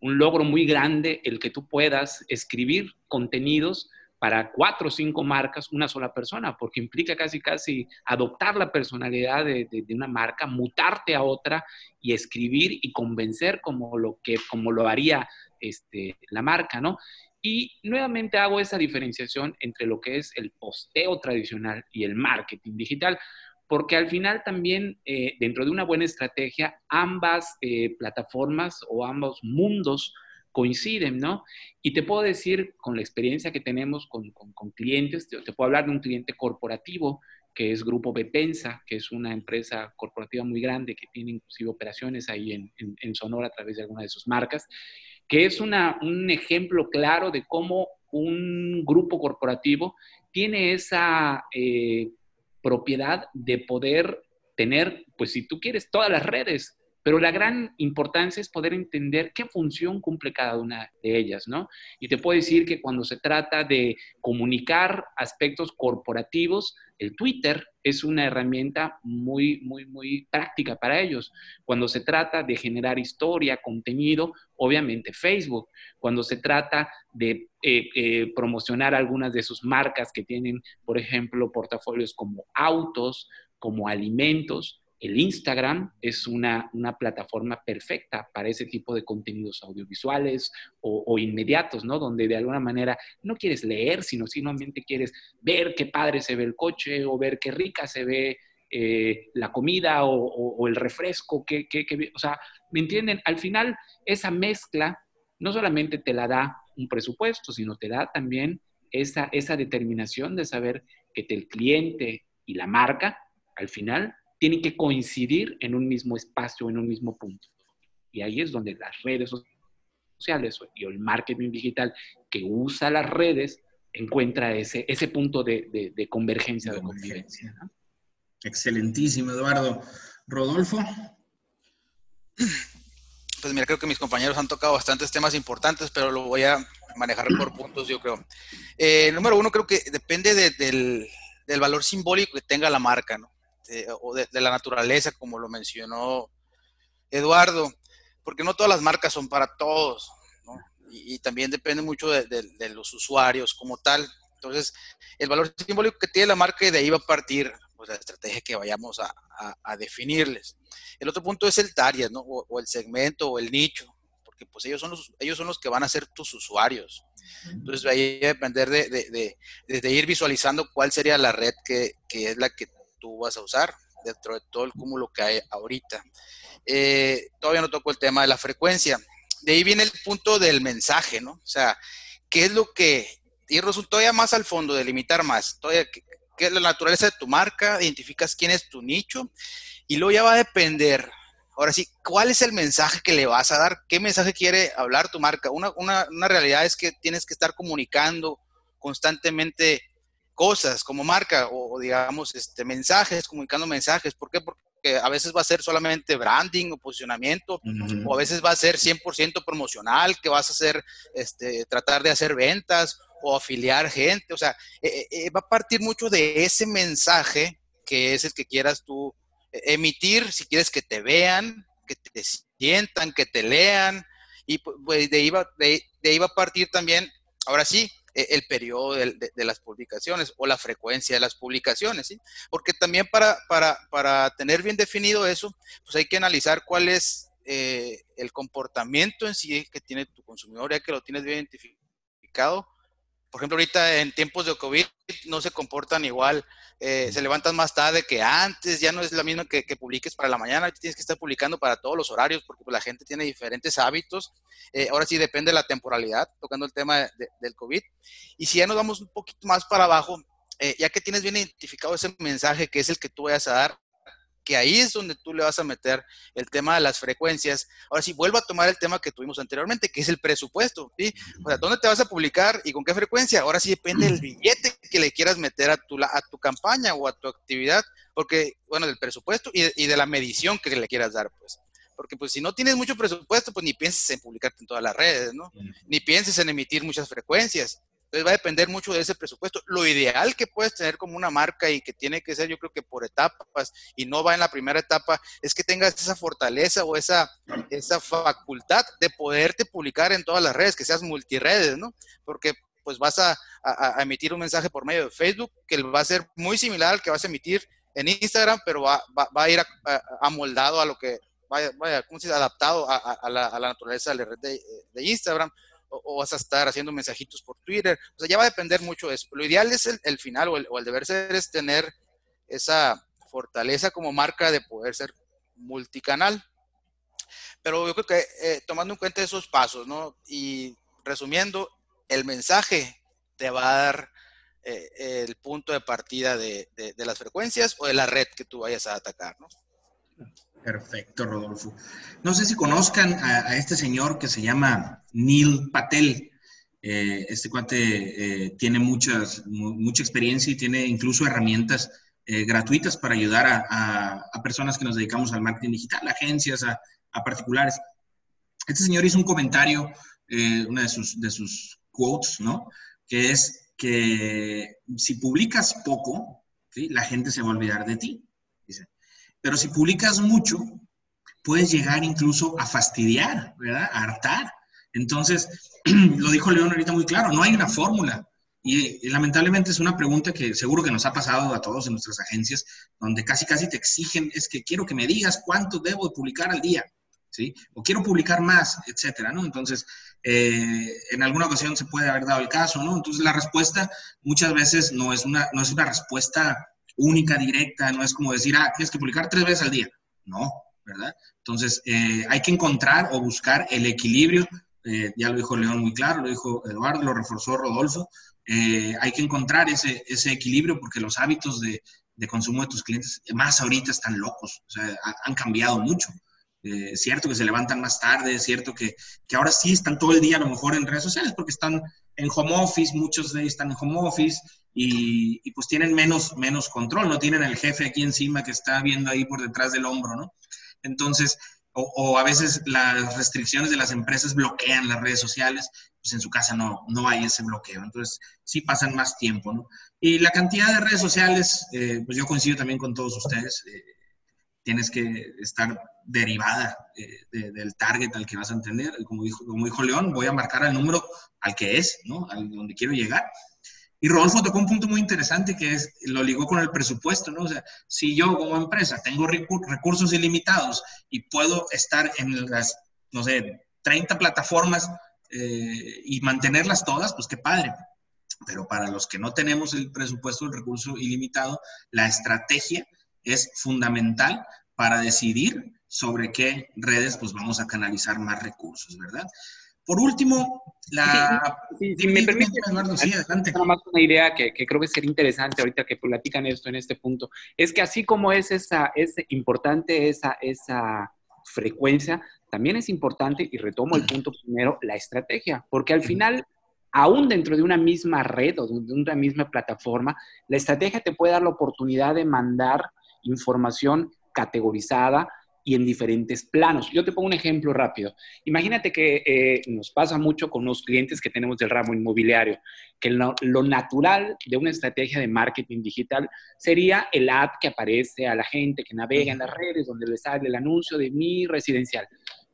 un logro muy grande el que tú puedas escribir contenidos para cuatro o cinco marcas una sola persona, porque implica casi, casi adoptar la personalidad de, una marca, mutarte a otra y escribir y convencer como lo, que, como lo haría este, la marca, ¿no? Y nuevamente hago esa diferenciación entre lo que es el posteo tradicional y el marketing digital, porque al final también eh, dentro de una buena estrategia, ambas eh, plataformas o ambos mundos coinciden, ¿no? Y te puedo decir, con la experiencia que tenemos con, clientes, te, puedo hablar de un cliente corporativo que es Grupo Bepensa, que es una empresa corporativa muy grande que tiene inclusive operaciones ahí en, Sonora a través de alguna de sus marcas, que es una, un ejemplo claro de cómo un grupo corporativo tiene esa eh, propiedad de poder tener, pues si tú quieres, todas las redes pero la gran importancia es poder entender qué función cumple cada una de ellas, ¿no? Y te puedo decir que cuando se trata de comunicar aspectos corporativos, el Twitter es una herramienta muy, muy, muy práctica para ellos. Cuando se trata de generar historia, contenido, obviamente Facebook. Cuando se trata de eh, eh, promocionar algunas de sus marcas que tienen, por ejemplo, portafolios como autos, como alimentos, el Instagram es una, plataforma perfecta para ese tipo de contenidos audiovisuales o, inmediatos, ¿no? Donde de alguna manera no quieres leer, sino simplemente quieres ver qué padre se ve el coche o ver qué rica se ve eh, la comida o, el refresco, que, o sea, ¿me entienden? Al final, esa mezcla no solamente te la da un presupuesto, sino te da también esa, esa determinación de saber que el cliente y la marca, al final, tienen que coincidir en un mismo espacio, en un mismo punto. Y ahí es donde las redes sociales y el marketing digital que usa las redes encuentra ese, ese punto de, convergencia, de convivencia. Excelentísimo, Eduardo. Rodolfo. Pues mira, creo que mis compañeros han tocado bastantes temas importantes, pero lo voy a manejar por puntos, yo creo. Eh, número uno, creo que depende del, del valor simbólico que tenga la marca, ¿no? Este, o de, la naturaleza, como lo mencionó Eduardo, porque no todas las marcas son para todos, y, también depende mucho de, los usuarios como tal. Entonces, el valor simbólico que tiene la marca y de ahí va a partir pues, la estrategia que vayamos a, definirles. El otro punto es el target, ¿no? o, el segmento o el nicho, porque pues ellos son los, ellos son los que van a ser tus usuarios. Entonces, ahí va a depender de, de, ir visualizando cuál sería la red que, que es la que tú vas a usar dentro de todo el cúmulo que hay ahorita. Eh, todavía no toco el tema de la frecuencia. De ahí viene el punto del mensaje, ¿no? O sea, ¿qué es lo que, irnos todavía más al fondo, delimitar más, todavía, ¿qué, es la naturaleza de tu marca? Identificas quién es tu nicho y luego ya va a depender, ahora sí, ¿cuál es el mensaje que le vas a dar? ¿Qué mensaje quiere hablar tu marca? Una, una, una realidad es que tienes que estar comunicando constantemente cosas como marca o, digamos este, mensajes, comunicando mensajes. ¿Por qué? Porque a veces va a ser solamente branding o posicionamiento, o a veces va a ser 100% promocional, que vas a hacer, este, tratar de hacer ventas o afiliar gente. O sea, eh, eh, va a partir mucho de ese mensaje que es el que quieras tú emitir, si quieres que te vean, que te sientan, que te lean, y pues de ahí va, de ahí va a partir también, ahora sí, el periodo de, las publicaciones o la frecuencia de las publicaciones. Porque también para, para, para tener bien definido eso, pues hay que analizar cuál es eh, el comportamiento en sí que tiene tu consumidor, ya que lo tienes bien identificado. Por ejemplo, ahorita en tiempos de COVID no se comportan igual eh, se levantan más tarde que antes, ya no es la misma que, publiques para la mañana, tienes que estar publicando para todos los horarios porque pues, la gente tiene diferentes hábitos. Eh, ahora sí depende de la temporalidad, tocando el tema del COVID. Y si ya nos vamos un poquito más para abajo, eh, ya que tienes bien identificado ese mensaje que es el que tú vayas a dar, que ahí es donde tú le vas a meter el tema de las frecuencias. Ahora sí, vuelvo a tomar el tema que tuvimos anteriormente, que es el presupuesto. O sea, ¿dónde te vas a publicar y con qué frecuencia? Ahora sí depende del billete que le quieras meter a tu, a tu campaña o a tu actividad, porque, bueno, del presupuesto y de, y de la medición que le quieras dar, pues. Porque pues si no tienes mucho presupuesto, pues ni pienses en publicarte en todas las redes, ¿no? Ni pienses en emitir muchas frecuencias. Entonces va a depender mucho de ese presupuesto. Lo ideal que puedes tener como una marca y que tiene que ser, yo creo que por etapas y no va en la primera etapa, es que tengas esa fortaleza o esa, esa facultad de poderte publicar en todas las redes, que seas multiredes, ¿no? Porque pues vas a, emitir un mensaje por medio de Facebook que va a ser muy similar al que vas a emitir en Instagram, pero va, a ir amoldado a, lo que, vaya, vaya ¿cómo se dice? Adaptado a, la, naturaleza de la red de, Instagram o, vas a estar haciendo mensajitos por Twitter. O sea, ya va a depender mucho de eso. Lo ideal es el, final o el, deber ser es tener esa fortaleza como marca de poder ser multicanal. Pero yo creo que eh, tomando en cuenta esos pasos, ¿no? Y resumiendo, el mensaje te va a dar eh, el punto de partida de, de, las frecuencias o de la red que tú vayas a atacar, ¿no? Perfecto, Rodolfo. No sé si conozcan a, este señor que se llama Neil Patel. Eh, este cuate eh, tiene muchas, mucha experiencia y tiene incluso herramientas gratuitas para ayudar a, personas que nos dedicamos al marketing digital, agencias, a, particulares. Este señor hizo un comentario, una de sus, de sus quotes, ¿no? Que es que si publicas poco, la gente se va a olvidar de ti. Pero si publicas mucho, puedes llegar incluso a fastidiar, ¿verdad? A hartar. Entonces, lo dijo León ahorita muy claro, no hay una fórmula. Y, lamentablemente es una pregunta que seguro que nos ha pasado a todos en nuestras agencias, donde casi casi te exigen, es que quiero que me digas cuánto debo publicar al día, ¿sí? O quiero publicar más, etcétera, ¿no? Entonces, eh, en alguna ocasión se puede haber dado el caso, ¿no? Entonces, la respuesta muchas veces no es una, no es una respuesta única, directa, no es como decir, ah, tienes que publicar tres veces al día. No, ¿verdad? Entonces, eh, hay que encontrar o buscar el equilibrio, eh, ya lo dijo León muy claro, lo dijo Eduardo, lo reforzó Rodolfo, eh, hay que encontrar ese, ese equilibrio porque los hábitos de, de, consumo de tus clientes, más ahorita están locos, o sea, han cambiado mucho. Es cierto que se levantan más tarde, cierto que, que, ahora sí están todo el día a lo mejor en redes sociales porque están en home office, muchos de ellos están en home office y, pues tienen menos, menos control, no tienen el jefe aquí encima que está viendo ahí por detrás del hombro, ¿no? Entonces, o, a veces las restricciones de las empresas bloquean las redes sociales, pues en su casa no, no hay ese bloqueo, entonces sí pasan más tiempo, ¿no? Y la cantidad de redes sociales, eh, pues yo coincido también con todos ustedes, eh, tienes que estar derivada eh, del target al que vas a entender, como dijo, como dijo León, voy a marcar el número al que es, ¿no? Al donde quiero llegar, y Rodolfo tocó un punto muy interesante que es, lo ligó con el presupuesto, ¿no? O sea, si yo como empresa tengo recursos ilimitados y puedo estar en las, no sé, 30 plataformas eh, y mantenerlas todas, pues qué padre. Pero para los que no tenemos el presupuesto, el recurso ilimitado, la estrategia es fundamental para decidir sobre qué redes pues vamos a canalizar más recursos, ¿verdad? Por último, la... Sí, si me permite, Eduardo, sí, adelante. Nada más una idea que, que, creo que sería interesante ahorita que platican esto en este punto, es que así como es, esa, es importante esa, esa frecuencia, también es importante, y retomo el punto primero, la estrategia, porque al final aún dentro de una misma red o de una misma plataforma, la estrategia te puede dar la oportunidad de mandar información categorizada, y en diferentes planos. Yo te pongo un ejemplo rápido. Imagínate que eh, nos pasa mucho con los clientes que tenemos del ramo inmobiliario, que lo, natural de una estrategia de marketing digital sería el ad que aparece a la gente que navega en las redes, donde le sale el anuncio de mi residencial.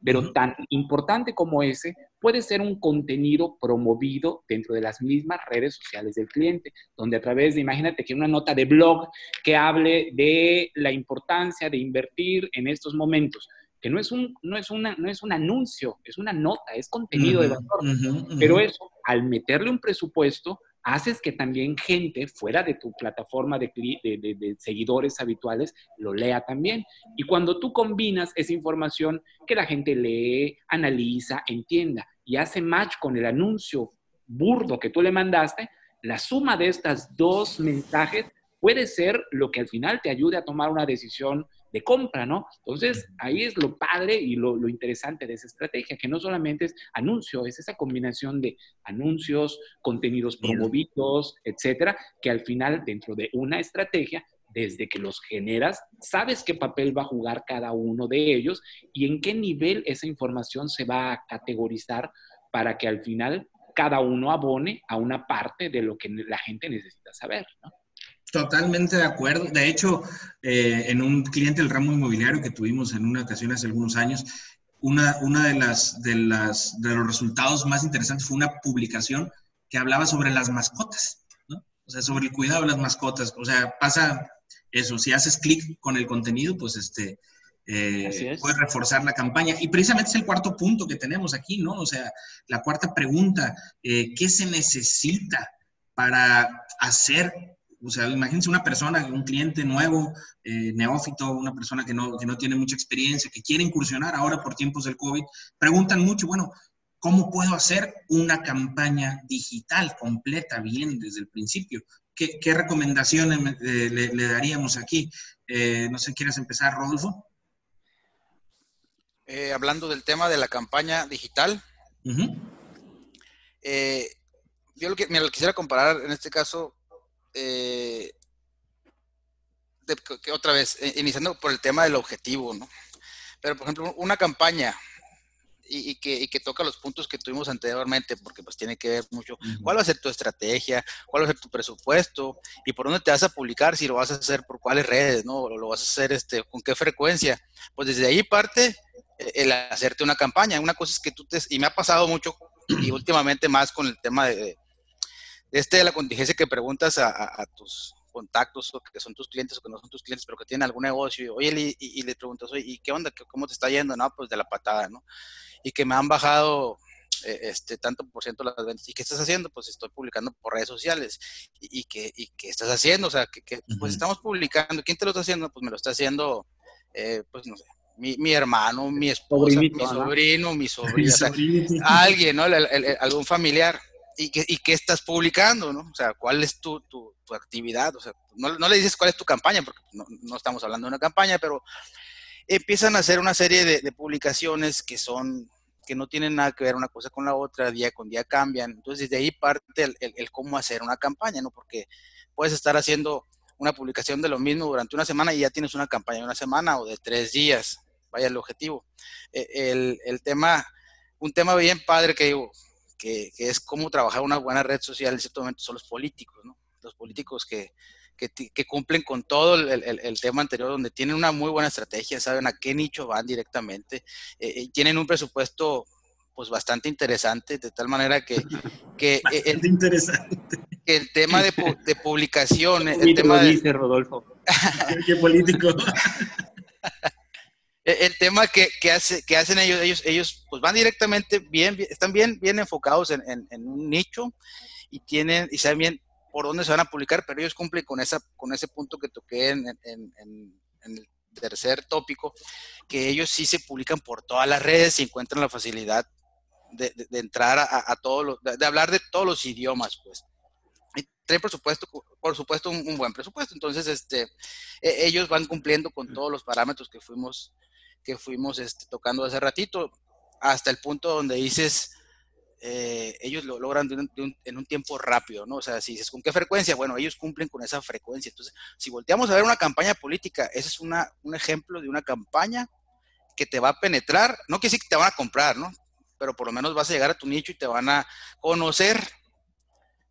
Pero tan importante como ese puede ser un contenido promovido dentro de las mismas redes sociales del cliente, donde a través de, imagínate que una nota de blog que hable de la importancia de invertir en estos momentos, que no es un, no es una, no es un anuncio, es una nota, es contenido de valor. Pero eso, al meterle un presupuesto, haces que también gente fuera de tu plataforma de, seguidores habituales lo lea también. Y cuando tú combinas esa información que la gente lee, analiza, entienda y hace match con el anuncio burdo que tú le mandaste, la suma de estas dos mensajes puede ser lo que al final te ayude a tomar una decisión de compra, ¿no? Entonces, ahí es lo padre y lo, lo, interesante de esa estrategia, que no solamente es anuncio, es esa combinación de anuncios, contenidos promovidos, etcétera, que al final, dentro de una estrategia, desde que los generas, sabes qué papel va a jugar cada uno de ellos y en qué nivel esa información se va a categorizar para que al final cada uno abone a una parte de lo que la gente necesita saber. ¿no? Totalmente de acuerdo. De hecho, eh, en un cliente del ramo inmobiliario que tuvimos en una ocasión hace algunos años, una, una de, las, de, las, de los resultados más interesantes fue una publicación que hablaba sobre las mascotas, ¿no? O sea, sobre el cuidado de las mascotas. O sea, pasa eso, si haces clic con el contenido, pues este, eh, puedes reforzar la campaña. Y precisamente es el cuarto punto que tenemos aquí, ¿no? O sea, la cuarta pregunta, eh, ¿qué se necesita para hacer? O sea, imagínense una persona, un cliente nuevo, eh, neófito, una persona que no, que no tiene mucha experiencia, que quiere incursionar ahora por tiempos del COVID, preguntan mucho, bueno, ¿cómo puedo hacer una campaña digital completa bien desde el principio? ¿Qué, recomendaciones eh, le, daríamos aquí? Eh, no sé, ¿quieres empezar, Rodolfo? Eh, hablando del tema de la campaña digital, yo lo que, me lo quisiera comparar en este caso, que, otra vez, iniciando por el tema del objetivo, ¿no? Pero, por ejemplo, una campaña y, que, que, toca los puntos que tuvimos anteriormente, porque pues tiene que ver mucho cuál va a ser tu estrategia, cuál va a ser tu presupuesto y por dónde te vas a publicar, si lo vas a hacer por cuáles redes, ¿no? O lo vas a hacer este, con qué frecuencia. Pues desde ahí parte eh, el hacerte una campaña. Una cosa es que tú te... Y me ha pasado mucho y últimamente más con el tema de este de la contingencia que preguntas a, a tus contactos o que son tus clientes o que no son tus clientes, pero que tienen algún negocio, y, oye, y, le preguntas, oye, ¿y qué onda? ¿Cómo te está yendo? No, pues de la patada, ¿no? Y que me han bajado eh, este tanto por ciento las ventas. ¿Y qué estás haciendo? Pues estoy publicando por redes sociales. ¿Y, qué, y qué estás haciendo? O sea, que, pues estamos publicando. ¿Quién te lo está haciendo? Pues me lo está haciendo, eh, pues no sé, mi, mi, hermano, mi esposa, mi sobrino, mi sobrino, alguien, ¿no? algún familiar. ¿Y qué, ¿Y qué, estás publicando, no? O sea, ¿cuál es tu, actividad? O sea, no, le dices cuál es tu campaña, porque no, estamos hablando de una campaña, pero empiezan a hacer una serie de, publicaciones que son, que no tienen nada que ver una cosa con la otra, día con día cambian. Entonces, desde ahí parte el cómo hacer una campaña, ¿no? Porque puedes estar haciendo una publicación de lo mismo durante una semana y ya tienes una campaña de una semana o de tres días. Vaya el objetivo. E, el, el tema, un tema bien padre que digo, que, es cómo trabajar una buena red social en cierto momento son los políticos, ¿no? Los políticos que, que, cumplen con todo el, el, tema anterior, donde tienen una muy buena estrategia, saben a qué nicho van directamente, eh, eh tienen un presupuesto pues bastante interesante, de tal manera que, que el, interesante. el tema de, de publicación, el tema de... Dice Rodolfo. ¿Qué político? el tema que, que, hace, que hacen ellos, ellos, ellos pues van directamente bien, están bien, bien enfocados en, en, un nicho y tienen, y saben bien por dónde se van a publicar, pero ellos cumplen con esa, con ese punto que toqué en, en el tercer tópico, que ellos sí se publican por todas las redes y encuentran la facilidad de, de, entrar a, todos los, de, hablar de todos los idiomas, pues. Y por supuesto, por supuesto un, un, buen presupuesto. Entonces, este, e, ellos van cumpliendo con todos los parámetros que fuimos que fuimos este, tocando hace ratito, hasta el punto donde dices, eh, ellos lo logran de un, de un, en un tiempo rápido, ¿no? O sea, si dices, ¿con qué frecuencia? Bueno, ellos cumplen con esa frecuencia. Entonces, si volteamos a ver una campaña política, ese es una, un ejemplo de una campaña que te va a penetrar, no quiere decir que te van a comprar, ¿no? Pero por lo menos vas a llegar a tu nicho y te van a conocer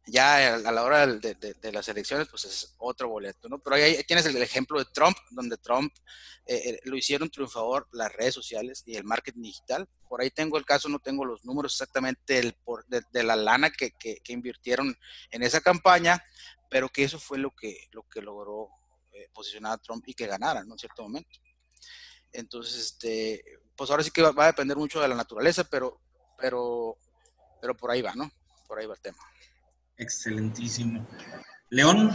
ya a la hora de, de, las elecciones, pues es otro boleto, ¿no? Pero ahí tienes el, ejemplo de Trump, donde Trump eh, eh, lo hicieron triunfador las redes sociales y el marketing digital. Por ahí tengo el caso, no tengo los números exactamente del, de, la lana que, que, que, invirtieron en esa campaña, pero que eso fue lo que, lo que logró eh, posicionar a Trump y que ganara, ¿no? En cierto momento. Entonces, este, pues ahora sí que va, va a depender mucho de la naturaleza, pero, pero, pero por ahí va, ¿no? Por ahí va el tema. Excelentísimo. León.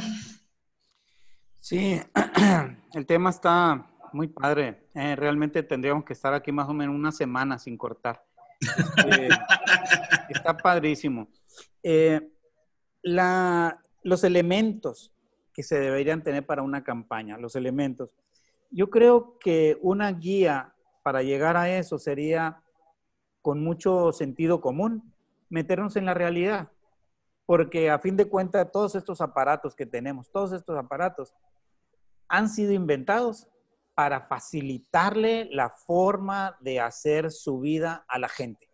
Sí, el tema está muy padre. Eh, realmente tendríamos que estar aquí más o menos una semana sin cortar. Este, está padrísimo. Eh, la, los elementos que se deberían tener para una campaña, los elementos. yo creo que una guía para llegar a eso sería con mucho sentido común, meternos en la realidad. Porque a fin de cuentas, todos estos aparatos que tenemos, todos estos aparatos, han sido inventados para facilitarle la forma de hacer su vida a la gente.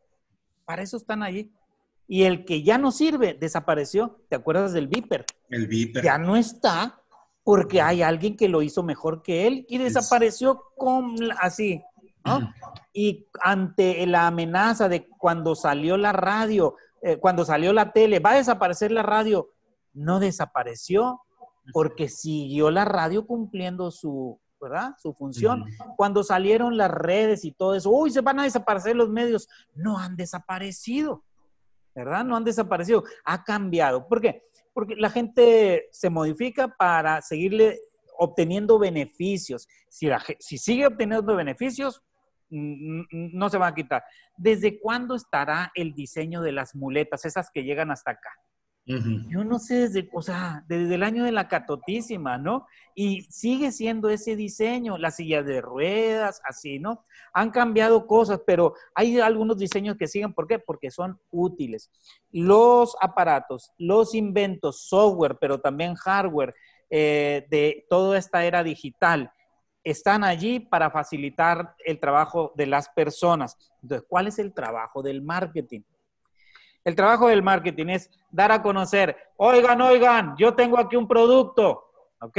Para eso están allí. Y el que ya no sirve, desapareció. ¿Te acuerdas del Viper? El Viper. Ya no está porque hay alguien que lo hizo mejor que él y desapareció con, así, ¿no? Y ante la amenaza de cuando salió la radio, eh, cuando salió la tele, va a desaparecer la radio, no desapareció porque siguió la radio cumpliendo su, ¿verdad? Su función. Cuando salieron las redes y todo eso, uy, se van a desaparecer los medios, no han desaparecido, ¿verdad? No han desaparecido, ha cambiado. ¿Por qué? Porque la gente se modifica para seguirle obteniendo beneficios. Si, si sigue obteniendo beneficios, no se va a quitar. ¿Desde cuándo estará el diseño de las muletas, esas que llegan hasta acá? Yo no sé desde, o sea, desde el año de la catotísima, ¿no? Y sigue siendo ese diseño, las sillas de ruedas, así, ¿no? Han cambiado cosas, pero hay algunos diseños que siguen, ¿por qué? Porque son útiles. Los aparatos, los inventos, software, pero también hardware eh, de toda esta era digital, están allí para facilitar el trabajo de las personas. Entonces, ¿cuál es el trabajo del marketing? El trabajo del marketing es dar a conocer, oigan, oigan, yo tengo aquí un producto, ¿ok?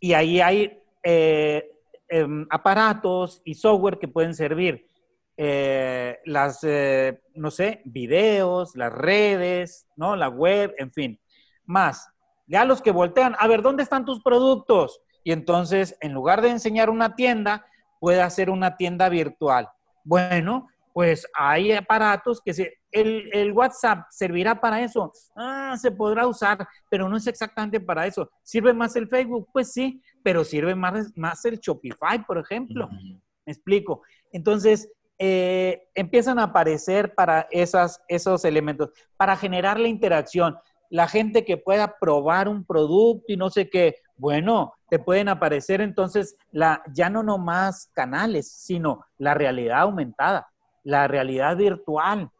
Y ahí hay eh, em, aparatos y software que pueden servir. Eh, las, eh, no sé, videos, las redes, ¿no? La web, en fin. Más, ya los que voltean, a ver, ¿dónde están tus productos? Y entonces, en lugar de enseñar una tienda, puede hacer una tienda virtual. Bueno, pues hay aparatos que se, el, WhatsApp servirá para eso. Ah, se podrá usar, pero no es exactamente para eso. ¿Sirve más el Facebook? Pues sí, pero sirve más, más el Shopify, por ejemplo. Me explico. Entonces, eh, empiezan a aparecer para esas, esos elementos, para generar la interacción. La gente que pueda probar un producto y no sé qué, bueno, te pueden aparecer entonces la, ya no nomás canales, sino la realidad aumentada la realidad virtual.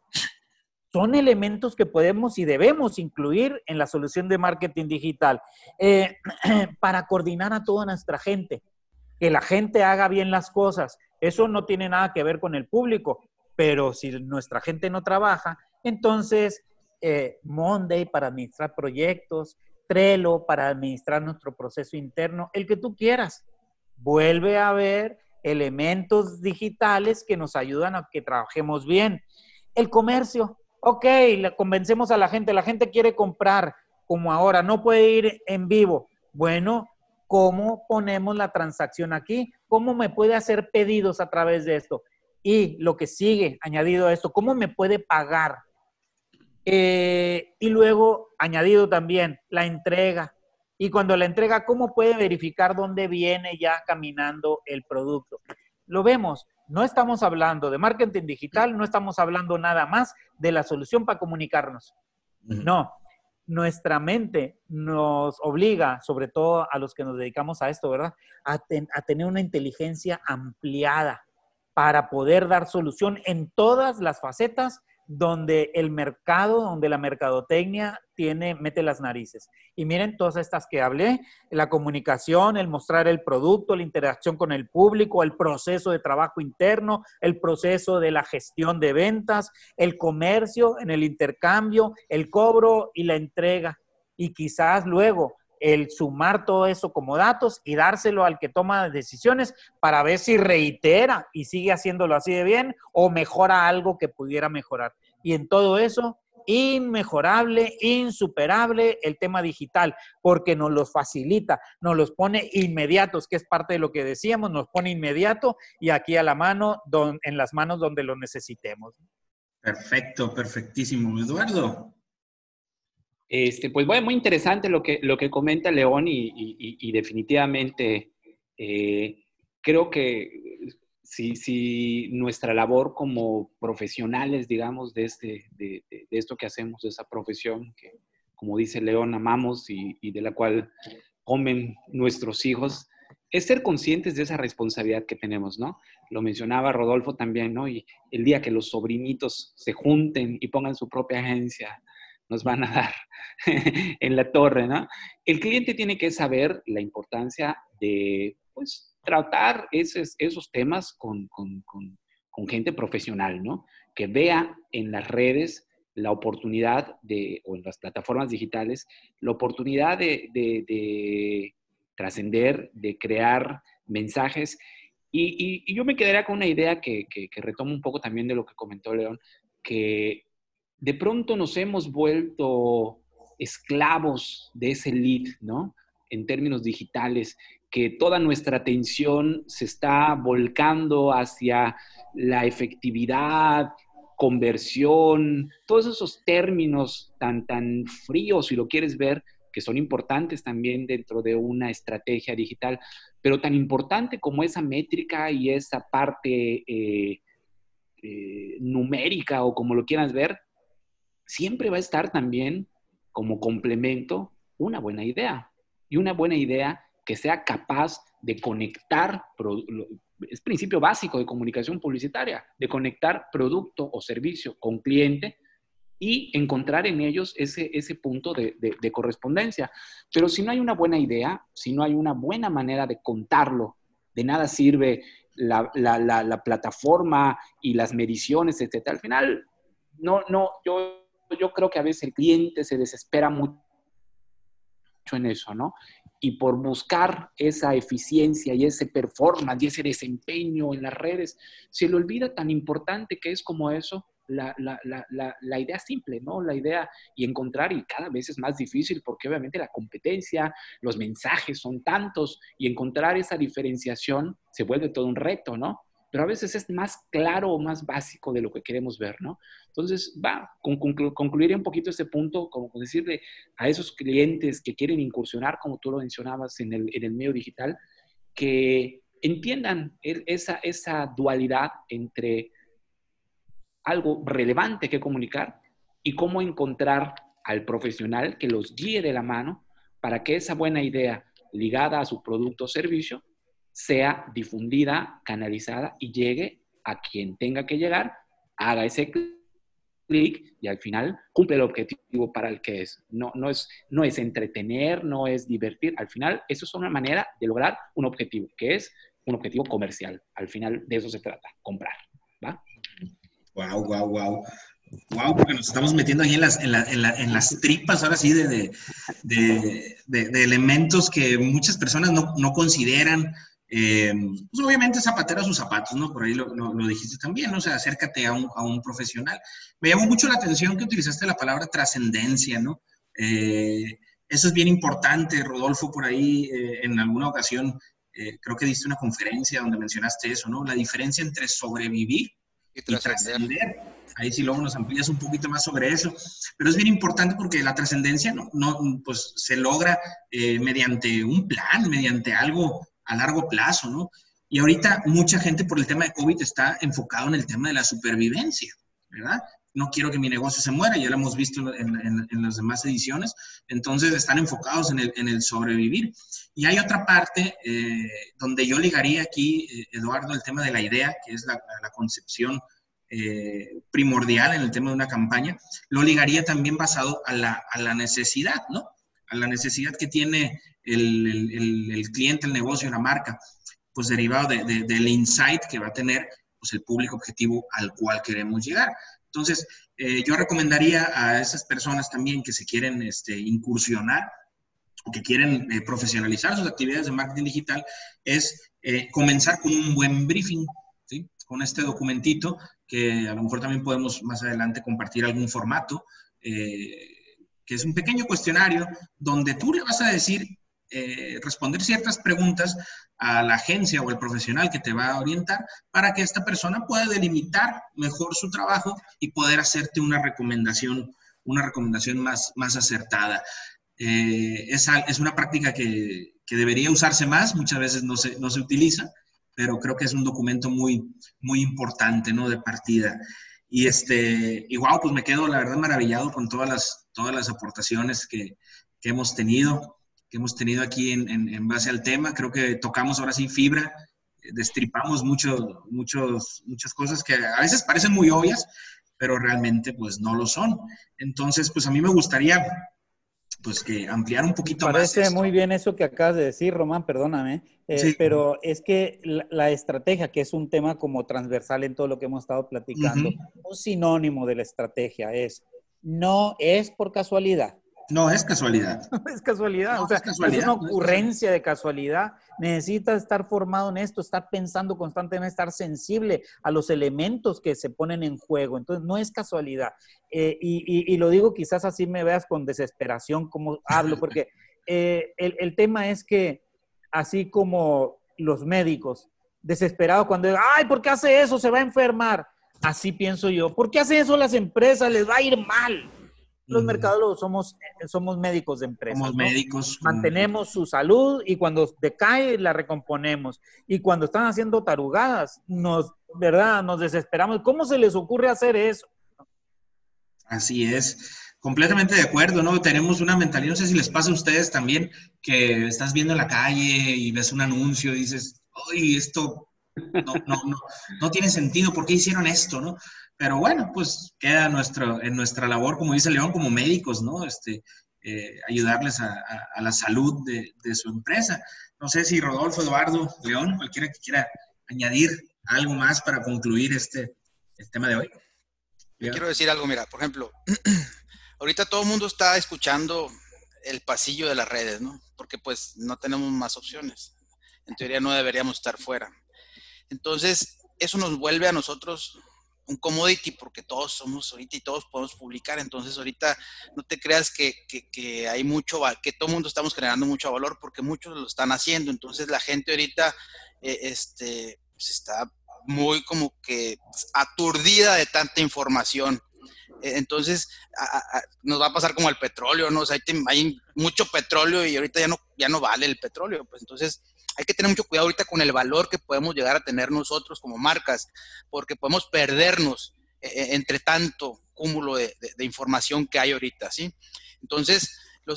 Son elementos que podemos y debemos incluir en la solución de marketing digital eh, para coordinar a toda nuestra gente, que la gente haga bien las cosas. Eso no tiene nada que ver con el público, pero si nuestra gente no trabaja, entonces eh, Monday para administrar proyectos, Trello para administrar nuestro proceso interno, el que tú quieras. Vuelve a ver elementos digitales que nos ayudan a que trabajemos bien. El comercio, ok, convencemos a la gente, la gente quiere comprar como ahora, no puede ir en vivo. Bueno, ¿cómo ponemos la transacción aquí? ¿Cómo me puede hacer pedidos a través de esto? Y lo que sigue, añadido a esto, ¿cómo me puede pagar? Eh, y luego, añadido también, la entrega. Y cuando la entrega, ¿cómo puede verificar dónde viene ya caminando el producto? Lo vemos, no estamos hablando de marketing digital, no estamos hablando nada más de la solución para comunicarnos. No, nuestra mente nos obliga, sobre todo a los que nos dedicamos a esto, ¿verdad? A, a, tener una inteligencia ampliada para poder dar solución en todas las facetas donde el mercado, donde la mercadotecnia tiene, mete las narices. Y miren todas estas que hablé, la comunicación, el mostrar el producto, la interacción con el público, el proceso de trabajo interno, el proceso de la gestión de ventas, el comercio en el intercambio, el cobro y la entrega. Y quizás luego el sumar todo eso como datos y dárselo al que toma decisiones para ver si reitera y sigue haciéndolo así de bien o mejora algo que pudiera mejorar. Y en todo eso, inmejorable, insuperable el tema digital, porque nos los facilita, nos los pone inmediatos, que es parte de lo que decíamos, nos pone inmediato y aquí a la mano, en las manos donde lo necesitemos. Perfecto, perfectísimo. Eduardo. Este, pues bueno, muy interesante lo que, lo que comenta León y, definitivamente eh, creo que si, si, nuestra labor como profesionales, digamos, de, este, de, esto que hacemos, de esa profesión que, como dice León, amamos y, de la cual comen nuestros hijos, es ser conscientes de esa responsabilidad que tenemos, ¿no? Lo mencionaba Rodolfo también, ¿no? Y el día que los sobrinitos se junten y pongan su propia agencia, nos van a dar en la torre, ¿no? El cliente tiene que saber la importancia de, pues, tratar esos, esos temas con, con, con, gente profesional, ¿no? Que vea en las redes la oportunidad de, o en las plataformas digitales, la oportunidad de, de, de trascender, de crear mensajes. Y, y, yo me quedaría con una idea que, que, retomo un poco también de lo que comentó León, que de pronto nos hemos vuelto esclavos de ese lead, ¿no? En términos digitales, que toda nuestra atención se está volcando hacia la efectividad, conversión, todos esos términos tan, tan fríos, si lo quieres ver, que son importantes también dentro de una estrategia digital, pero tan importante como esa métrica y esa parte eh, eh, numérica o como lo quieras ver, siempre va a estar también como complemento una buena idea. Y una buena idea que sea capaz de conectar, es principio básico de comunicación publicitaria, de conectar producto o servicio con cliente y encontrar en ellos ese, ese punto de, de, correspondencia. Pero si no hay una buena idea, si no hay una buena manera de contarlo, de nada sirve la, la, la, la plataforma y las mediciones, etc. Al final, no, no, yo, yo creo que a veces el cliente se desespera mucho en eso, ¿no? Y por buscar esa eficiencia y ese performance y ese desempeño en las redes, se le olvida tan importante que es como eso la, la, idea simple, ¿no? La idea y encontrar, y cada vez es más difícil porque obviamente la competencia, los mensajes son tantos y encontrar esa diferenciación se vuelve todo un reto, ¿no? Pero a veces es más claro o más básico de lo que queremos ver, ¿no? Entonces, va, con, concluiría un poquito este punto, como decirle a esos clientes que quieren incursionar, como tú lo mencionabas, en el, medio digital, que entiendan esa dualidad entre algo relevante que comunicar y cómo encontrar al profesional que los guíe de la mano para que esa buena idea ligada a su producto o servicio sea difundida, canalizada y llegue a quien tenga que llegar, haga ese clic y al final cumple el objetivo para el que es. No, no, es. no es entretener, no es divertir. Al final, eso es una manera de lograr un objetivo, que es un objetivo comercial. Al final de eso se trata, comprar. ¿va? Wow, wow, wow. Wow, porque nos estamos metiendo ahí en las, en, la, en, la, en las tripas, ahora sí, de, de, de, elementos que muchas personas no, no consideran. Eh, pues obviamente zapatero a sus zapatos, ¿no? Por ahí lo, lo, lo dijiste también, ¿no? O sea, acércate a un, a un, profesional. Me llamó mucho la atención que utilizaste la palabra trascendencia, ¿no? Eh, eso es bien importante, Rodolfo, por ahí eh, en alguna ocasión, creo que diste una conferencia donde mencionaste eso, ¿no? La diferencia entre sobrevivir y trascender. Ahí sí luego nos amplías un poquito más sobre eso. Pero es bien importante porque la trascendencia no, no, pues, se logra mediante un plan, mediante algo a largo plazo, ¿no? Y ahorita mucha gente por el tema de COVID está enfocado en el tema de la supervivencia, ¿verdad? No quiero que mi negocio se muera, ya lo hemos visto en, las demás ediciones, entonces están enfocados en el, sobrevivir. Y hay otra parte eh, donde yo ligaría aquí, eh, Eduardo, el tema de la idea, que es la, concepción eh, primordial en el tema de una campaña, lo ligaría también basado a a la necesidad, ¿no? A la necesidad que tiene el, el, el, cliente, el negocio, la marca, pues derivado de, de, del insight que va a tener pues, el público objetivo al cual queremos llegar. Entonces, eh, yo recomendaría a esas personas también que se quieren este, incursionar o que quieren eh, profesionalizar sus actividades de marketing digital, es eh, comenzar con un buen briefing, ¿sí? con este documentito, que a lo mejor también podemos más adelante compartir algún formato, eh, que es un pequeño cuestionario donde tú le vas a decir, eh, responder ciertas preguntas a la agencia o el profesional que te va a orientar para que esta persona pueda delimitar mejor su trabajo y poder hacerte una recomendación, una recomendación más, más acertada. Eh, es, es, una práctica que, que, debería usarse más, muchas veces no se, no se utiliza, pero creo que es un documento muy, muy importante, ¿no? De partida. Y, este, y wow, pues me quedo, la verdad, maravillado con todas las, todas las aportaciones que, que hemos tenido. Que hemos tenido aquí en, en, base al tema. Creo que tocamos ahora sí fibra, destripamos mucho, muchos, muchas cosas que a veces parecen muy obvias, pero realmente pues no lo son. Entonces, pues a mí me gustaría pues que ampliar un poquito Parece más. Parece muy bien eso que acabas de decir, Román, perdóname, eh, pero es que la, estrategia, que es un tema como transversal en todo lo que hemos estado platicando, un sinónimo de la estrategia es, no es por casualidad, no es casualidad. No es casualidad. o sea, es, una ocurrencia de casualidad. Necesitas estar formado en esto, estar pensando constantemente, estar sensible a los elementos que se ponen en juego. Entonces, no es casualidad. Eh, y, lo digo quizás así me veas con desesperación como hablo, porque eh, el, el, tema es que así como los médicos, desesperados cuando, ay, ¿por qué hace eso? Se va a enfermar. Así pienso yo. ¿Por qué hace eso las empresas? Les va a ir mal los mercadólogos somos, somos médicos de empresa. Somos médicos. Mantenemos su salud y cuando decae la recomponemos. Y cuando están haciendo tarugadas, nos, ¿verdad? Nos desesperamos. ¿Cómo se les ocurre hacer eso? Así es. Completamente de acuerdo, ¿no? Tenemos una mentalidad, no sé si les pasa a ustedes también, que estás viendo en la calle y ves un anuncio y dices, ¡ay, esto no, no, no, no tiene sentido! ¿Por qué hicieron esto, no? Pero bueno, pues queda nuestro, en nuestra labor, como dice León, como médicos, ¿no? Este, eh, ayudarles a, la salud de, su empresa. No sé si Rodolfo, Eduardo, León, cualquiera que quiera añadir algo más para concluir este el tema de hoy. quiero decir algo, mira, por ejemplo, ahorita todo el mundo está escuchando el pasillo de las redes, ¿no? Porque pues no tenemos más opciones. En teoría no deberíamos estar fuera. Entonces, eso nos vuelve a nosotros un commodity porque todos somos ahorita y todos podemos publicar. Entonces ahorita no te creas que, que, hay mucho, que todo el mundo estamos generando mucho valor porque muchos lo están haciendo. Entonces la gente ahorita eh, este, pues está muy como que aturdida de tanta información. E, entonces nos va a pasar como el petróleo, ¿no? O hay, hay, mucho petróleo y ahorita ya no, ya no vale el petróleo. Pues entonces hay que tener mucho cuidado ahorita con el valor que podemos llegar a tener nosotros como marcas, porque podemos perdernos eh, eh, entre tanto cúmulo de, información que hay ahorita, ¿sí? Entonces, yo,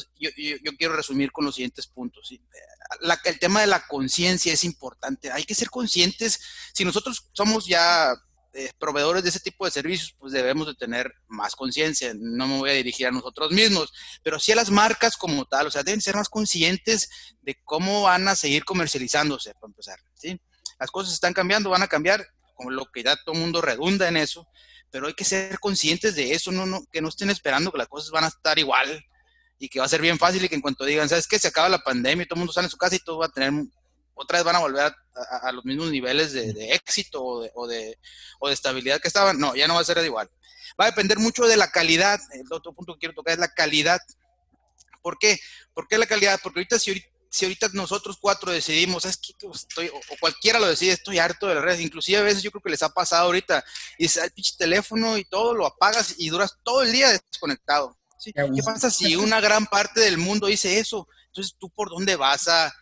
quiero resumir con los siguientes puntos. el tema de la conciencia es importante. Hay que ser conscientes. Si nosotros somos ya eh, proveedores de ese tipo de servicios, pues debemos de tener más conciencia. No me voy a dirigir a nosotros mismos, pero sí a las marcas como tal. O sea, deben ser más conscientes de cómo van a seguir comercializándose, para empezar. ¿sí? Las cosas están cambiando, van a cambiar, como lo que ya todo el mundo redunda en eso, pero hay que ser conscientes de eso, no, no, que no estén esperando que las cosas van a estar igual y que va a ser bien fácil y que en cuanto digan, ¿sabes qué? Se acaba la pandemia y todo el mundo sale en su casa y todo va a tener otra vez van a volver a, los mismos niveles de, éxito o de, o de, estabilidad que estaban. No, ya no va a ser igual. Va a depender mucho de la calidad. El otro punto que quiero tocar es la calidad. ¿Por qué? ¿Por qué la calidad? Porque ahorita si ahorita, nosotros cuatro decidimos, ¿sabes qué? Estoy, o, cualquiera lo decide, estoy harto de las redes. Inclusive a veces yo creo que les ha pasado ahorita. Y dices, el pinche teléfono y todo, lo apagas y duras todo el día desconectado. ¿Qué pasa si una gran parte del mundo dice eso? Entonces, ¿tú por dónde vas a,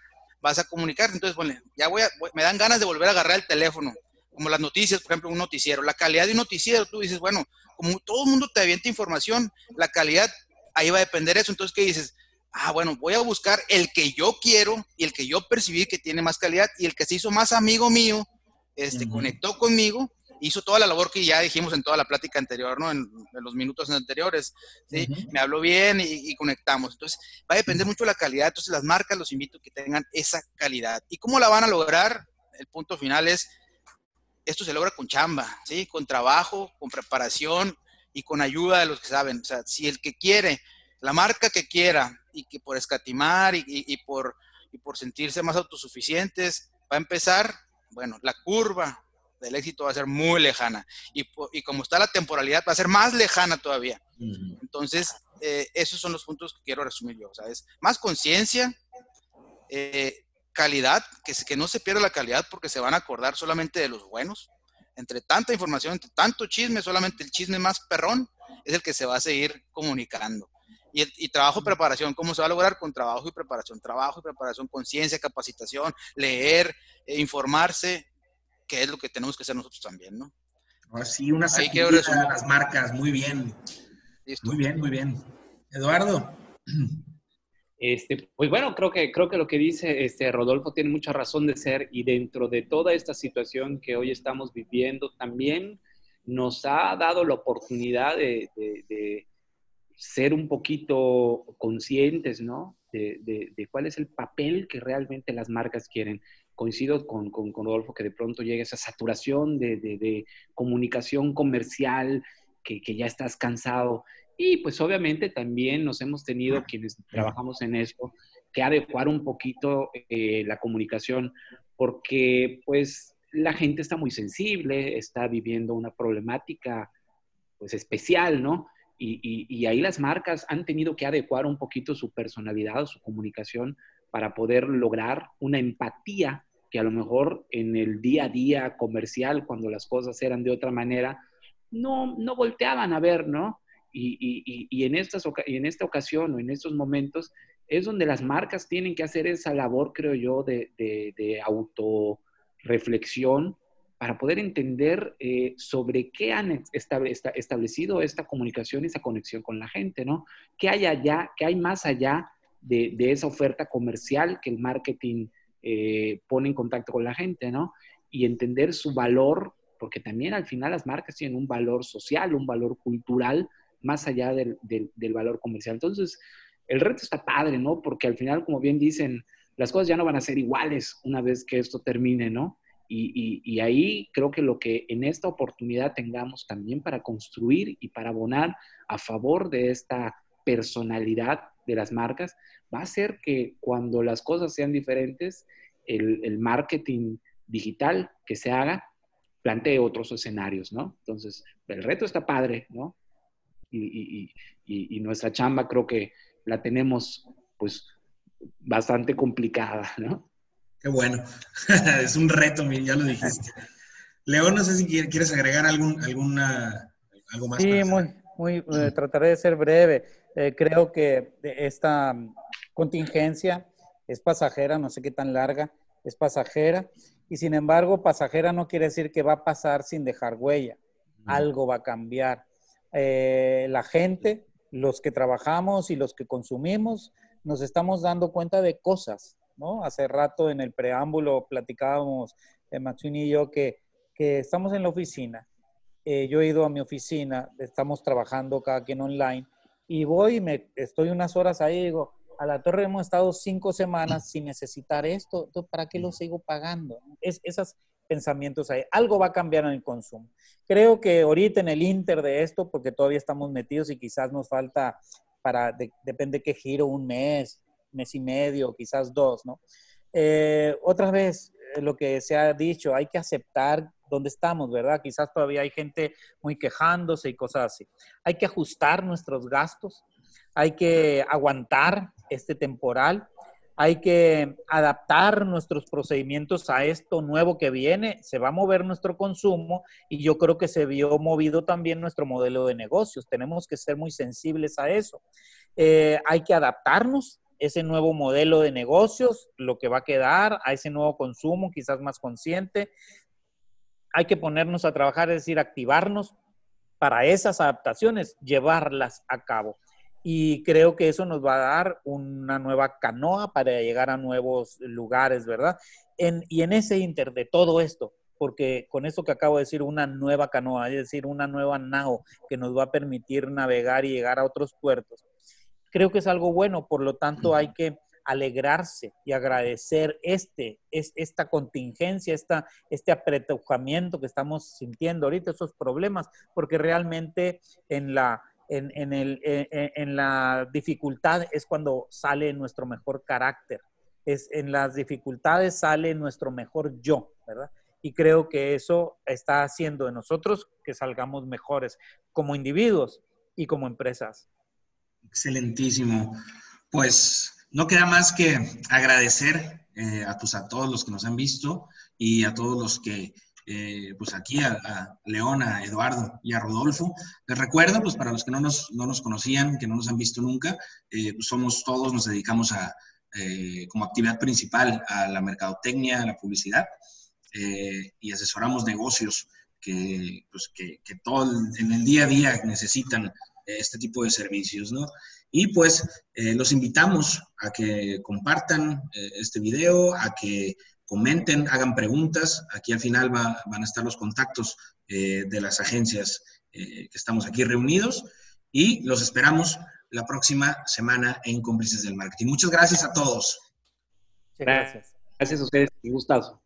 vas a comunicar. Entonces, bueno, ya voy a, me dan ganas de volver a agarrar el teléfono, como las noticias, por ejemplo, un noticiero. La calidad de un noticiero, tú dices, bueno, como todo el mundo te avienta información, la calidad, ahí va a depender eso. Entonces, ¿qué dices? Ah, bueno, voy a buscar el que yo quiero y el que yo percibí que tiene más calidad y el que se hizo más amigo mío, este, conectó conmigo hizo toda la labor que ya dijimos en toda la plática anterior, ¿no? En, los minutos anteriores, ¿sí? Me habló bien y, conectamos. Entonces, va a depender mucho de la calidad. Entonces, las marcas los invito a que tengan esa calidad. ¿Y cómo la van a lograr? El punto final es, esto se logra con chamba, ¿sí? Con trabajo, con preparación y con ayuda de los que saben. O sea, si el que quiere, la marca que quiera y que por escatimar y, por, y por sentirse más autosuficientes, va a empezar, bueno, la curva del éxito va a ser muy lejana. Y, y, como está la temporalidad, va a ser más lejana todavía. Entonces, eh, esos son los puntos que quiero resumir yo. ¿sabes? Más conciencia, eh, calidad, que, que no se pierda la calidad porque se van a acordar solamente de los buenos. Entre tanta información, entre tanto chisme, solamente el chisme más perrón es el que se va a seguir comunicando. Y, y, trabajo preparación, ¿cómo se va a lograr? Con trabajo y preparación, trabajo y preparación, conciencia, capacitación, leer, eh, informarse, que es lo que tenemos que hacer nosotros también, ¿no? Así, una sacudida de las marcas, muy bien. Muy bien, muy bien. Eduardo. Este, pues bueno, creo que, creo que lo que dice este, Rodolfo tiene mucha razón de ser y dentro de toda esta situación que hoy estamos viviendo, también nos ha dado la oportunidad de, ser un poquito conscientes, ¿no? De, cuál es el papel que realmente las marcas quieren. Coincido con, con, con Rodolfo que de pronto llega esa saturación de, comunicación comercial, que, que ya estás cansado. Y pues obviamente también nos hemos tenido quienes trabajamos en esto que adecuar un poquito eh, la comunicación porque pues la gente está muy sensible, está viviendo una problemática pues especial, ¿no? Y, y, ahí las marcas han tenido que adecuar un poquito su personalidad o su comunicación para poder lograr una empatía que a lo mejor en el día a día comercial, cuando las cosas eran de otra manera, no, no volteaban a ver, ¿no? Y, en estas, y en esta ocasión o en estos momentos es donde las marcas tienen que hacer esa labor, creo yo, de, de, de autorreflexión para poder entender eh, sobre qué han establecido esta comunicación y esa conexión con la gente, ¿no? ¿Qué hay allá, qué hay más allá de, esa oferta comercial que el marketing eh, pone en contacto con la gente, ¿no? Y entender su valor, porque también al final las marcas tienen un valor social, un valor cultural, más allá del, valor comercial. Entonces, el reto está padre, ¿no? Porque al final, como bien dicen, las cosas ya no van a ser iguales una vez que esto termine, ¿no? Y, ahí creo que lo que en esta oportunidad tengamos también para construir y para abonar a favor de esta personalidad de las marcas, va a ser que cuando las cosas sean diferentes, el, el marketing digital que se haga plantee otros escenarios, ¿no? Entonces, el reto está padre, ¿no? y, nuestra chamba creo que la tenemos pues bastante complicada, ¿no? Qué bueno. es un reto, ya lo dijiste. Leo, no sé si quieres agregar algún, alguna, algo más. Sí, muy, muy, eh, trataré de ser breve. Eh, creo que esta contingencia es pasajera, no sé qué tan larga, es pasajera. Y sin embargo, pasajera no quiere decir que va a pasar sin dejar huella. Algo va a cambiar. Eh, la gente, los que trabajamos y los que consumimos, nos estamos dando cuenta de cosas, ¿no? Hace rato en el preámbulo platicábamos, eh, y yo, que, que, estamos en la oficina. Eh, yo he ido a mi oficina, estamos trabajando cada quien online, y voy y me estoy unas horas ahí y digo, a la torre hemos estado cinco semanas sin necesitar esto, ¿para qué lo sigo pagando? Es, esas pensamientos ahí. Algo va a cambiar en el consumo. Creo que ahorita en el inter de esto, porque todavía estamos metidos y quizás nos falta para, depende qué giro, un mes, mes y medio, quizás dos, ¿no? Eh, otra vez, eh, lo que se ha dicho, hay que aceptar dónde estamos, ¿verdad? Quizás todavía hay gente muy quejándose y cosas así. Hay que ajustar nuestros gastos, hay que aguantar este temporal, hay que adaptar nuestros procedimientos a esto nuevo que viene, se va a mover nuestro consumo y yo creo que se vio movido también nuestro modelo de negocios. Tenemos que ser muy sensibles a eso. Eh, hay que adaptarnos ese nuevo modelo de negocios, lo que va a quedar, a ese nuevo consumo, quizás más consciente. Hay que ponernos a trabajar, es decir, activarnos para esas adaptaciones, llevarlas a cabo y creo que eso nos va a dar una nueva canoa para llegar a nuevos lugares, ¿verdad? y en ese inter de todo esto, porque con esto que acabo de decir, una nueva canoa, es decir, una nueva nao que nos va a permitir navegar y llegar a otros puertos, creo que es algo bueno, por lo tanto hay que alegrarse y agradecer este, es, esta contingencia, esta, este apretujamiento que estamos sintiendo ahorita, esos problemas, porque realmente en la, en, el, eh, eh, en, la dificultad es cuando sale nuestro mejor carácter. Es, en las dificultades sale nuestro mejor yo, ¿verdad? Y creo que eso está haciendo de nosotros que salgamos mejores como individuos y como empresas. Excelentísimo. Pues no queda más que agradecer eh, a, todos los que nos han visto y a todos los que eh, pues aquí a, a, León, a Eduardo y a Rodolfo. Les recuerdo, pues para los que no nos, no nos conocían, que no nos han visto nunca, eh, pues somos todos, nos dedicamos a, como actividad principal a la mercadotecnia, a la publicidad y asesoramos negocios que, pues, que, que todo en el día a día necesitan este tipo de servicios, ¿no? Y pues los invitamos a que compartan este video, a que comenten, hagan preguntas. Aquí al final van a estar los contactos de las agencias que estamos aquí reunidos y los esperamos la próxima semana en Cómplices del Marketing. Muchas gracias a todos. Gracias. Gracias a ustedes. Un gustazo.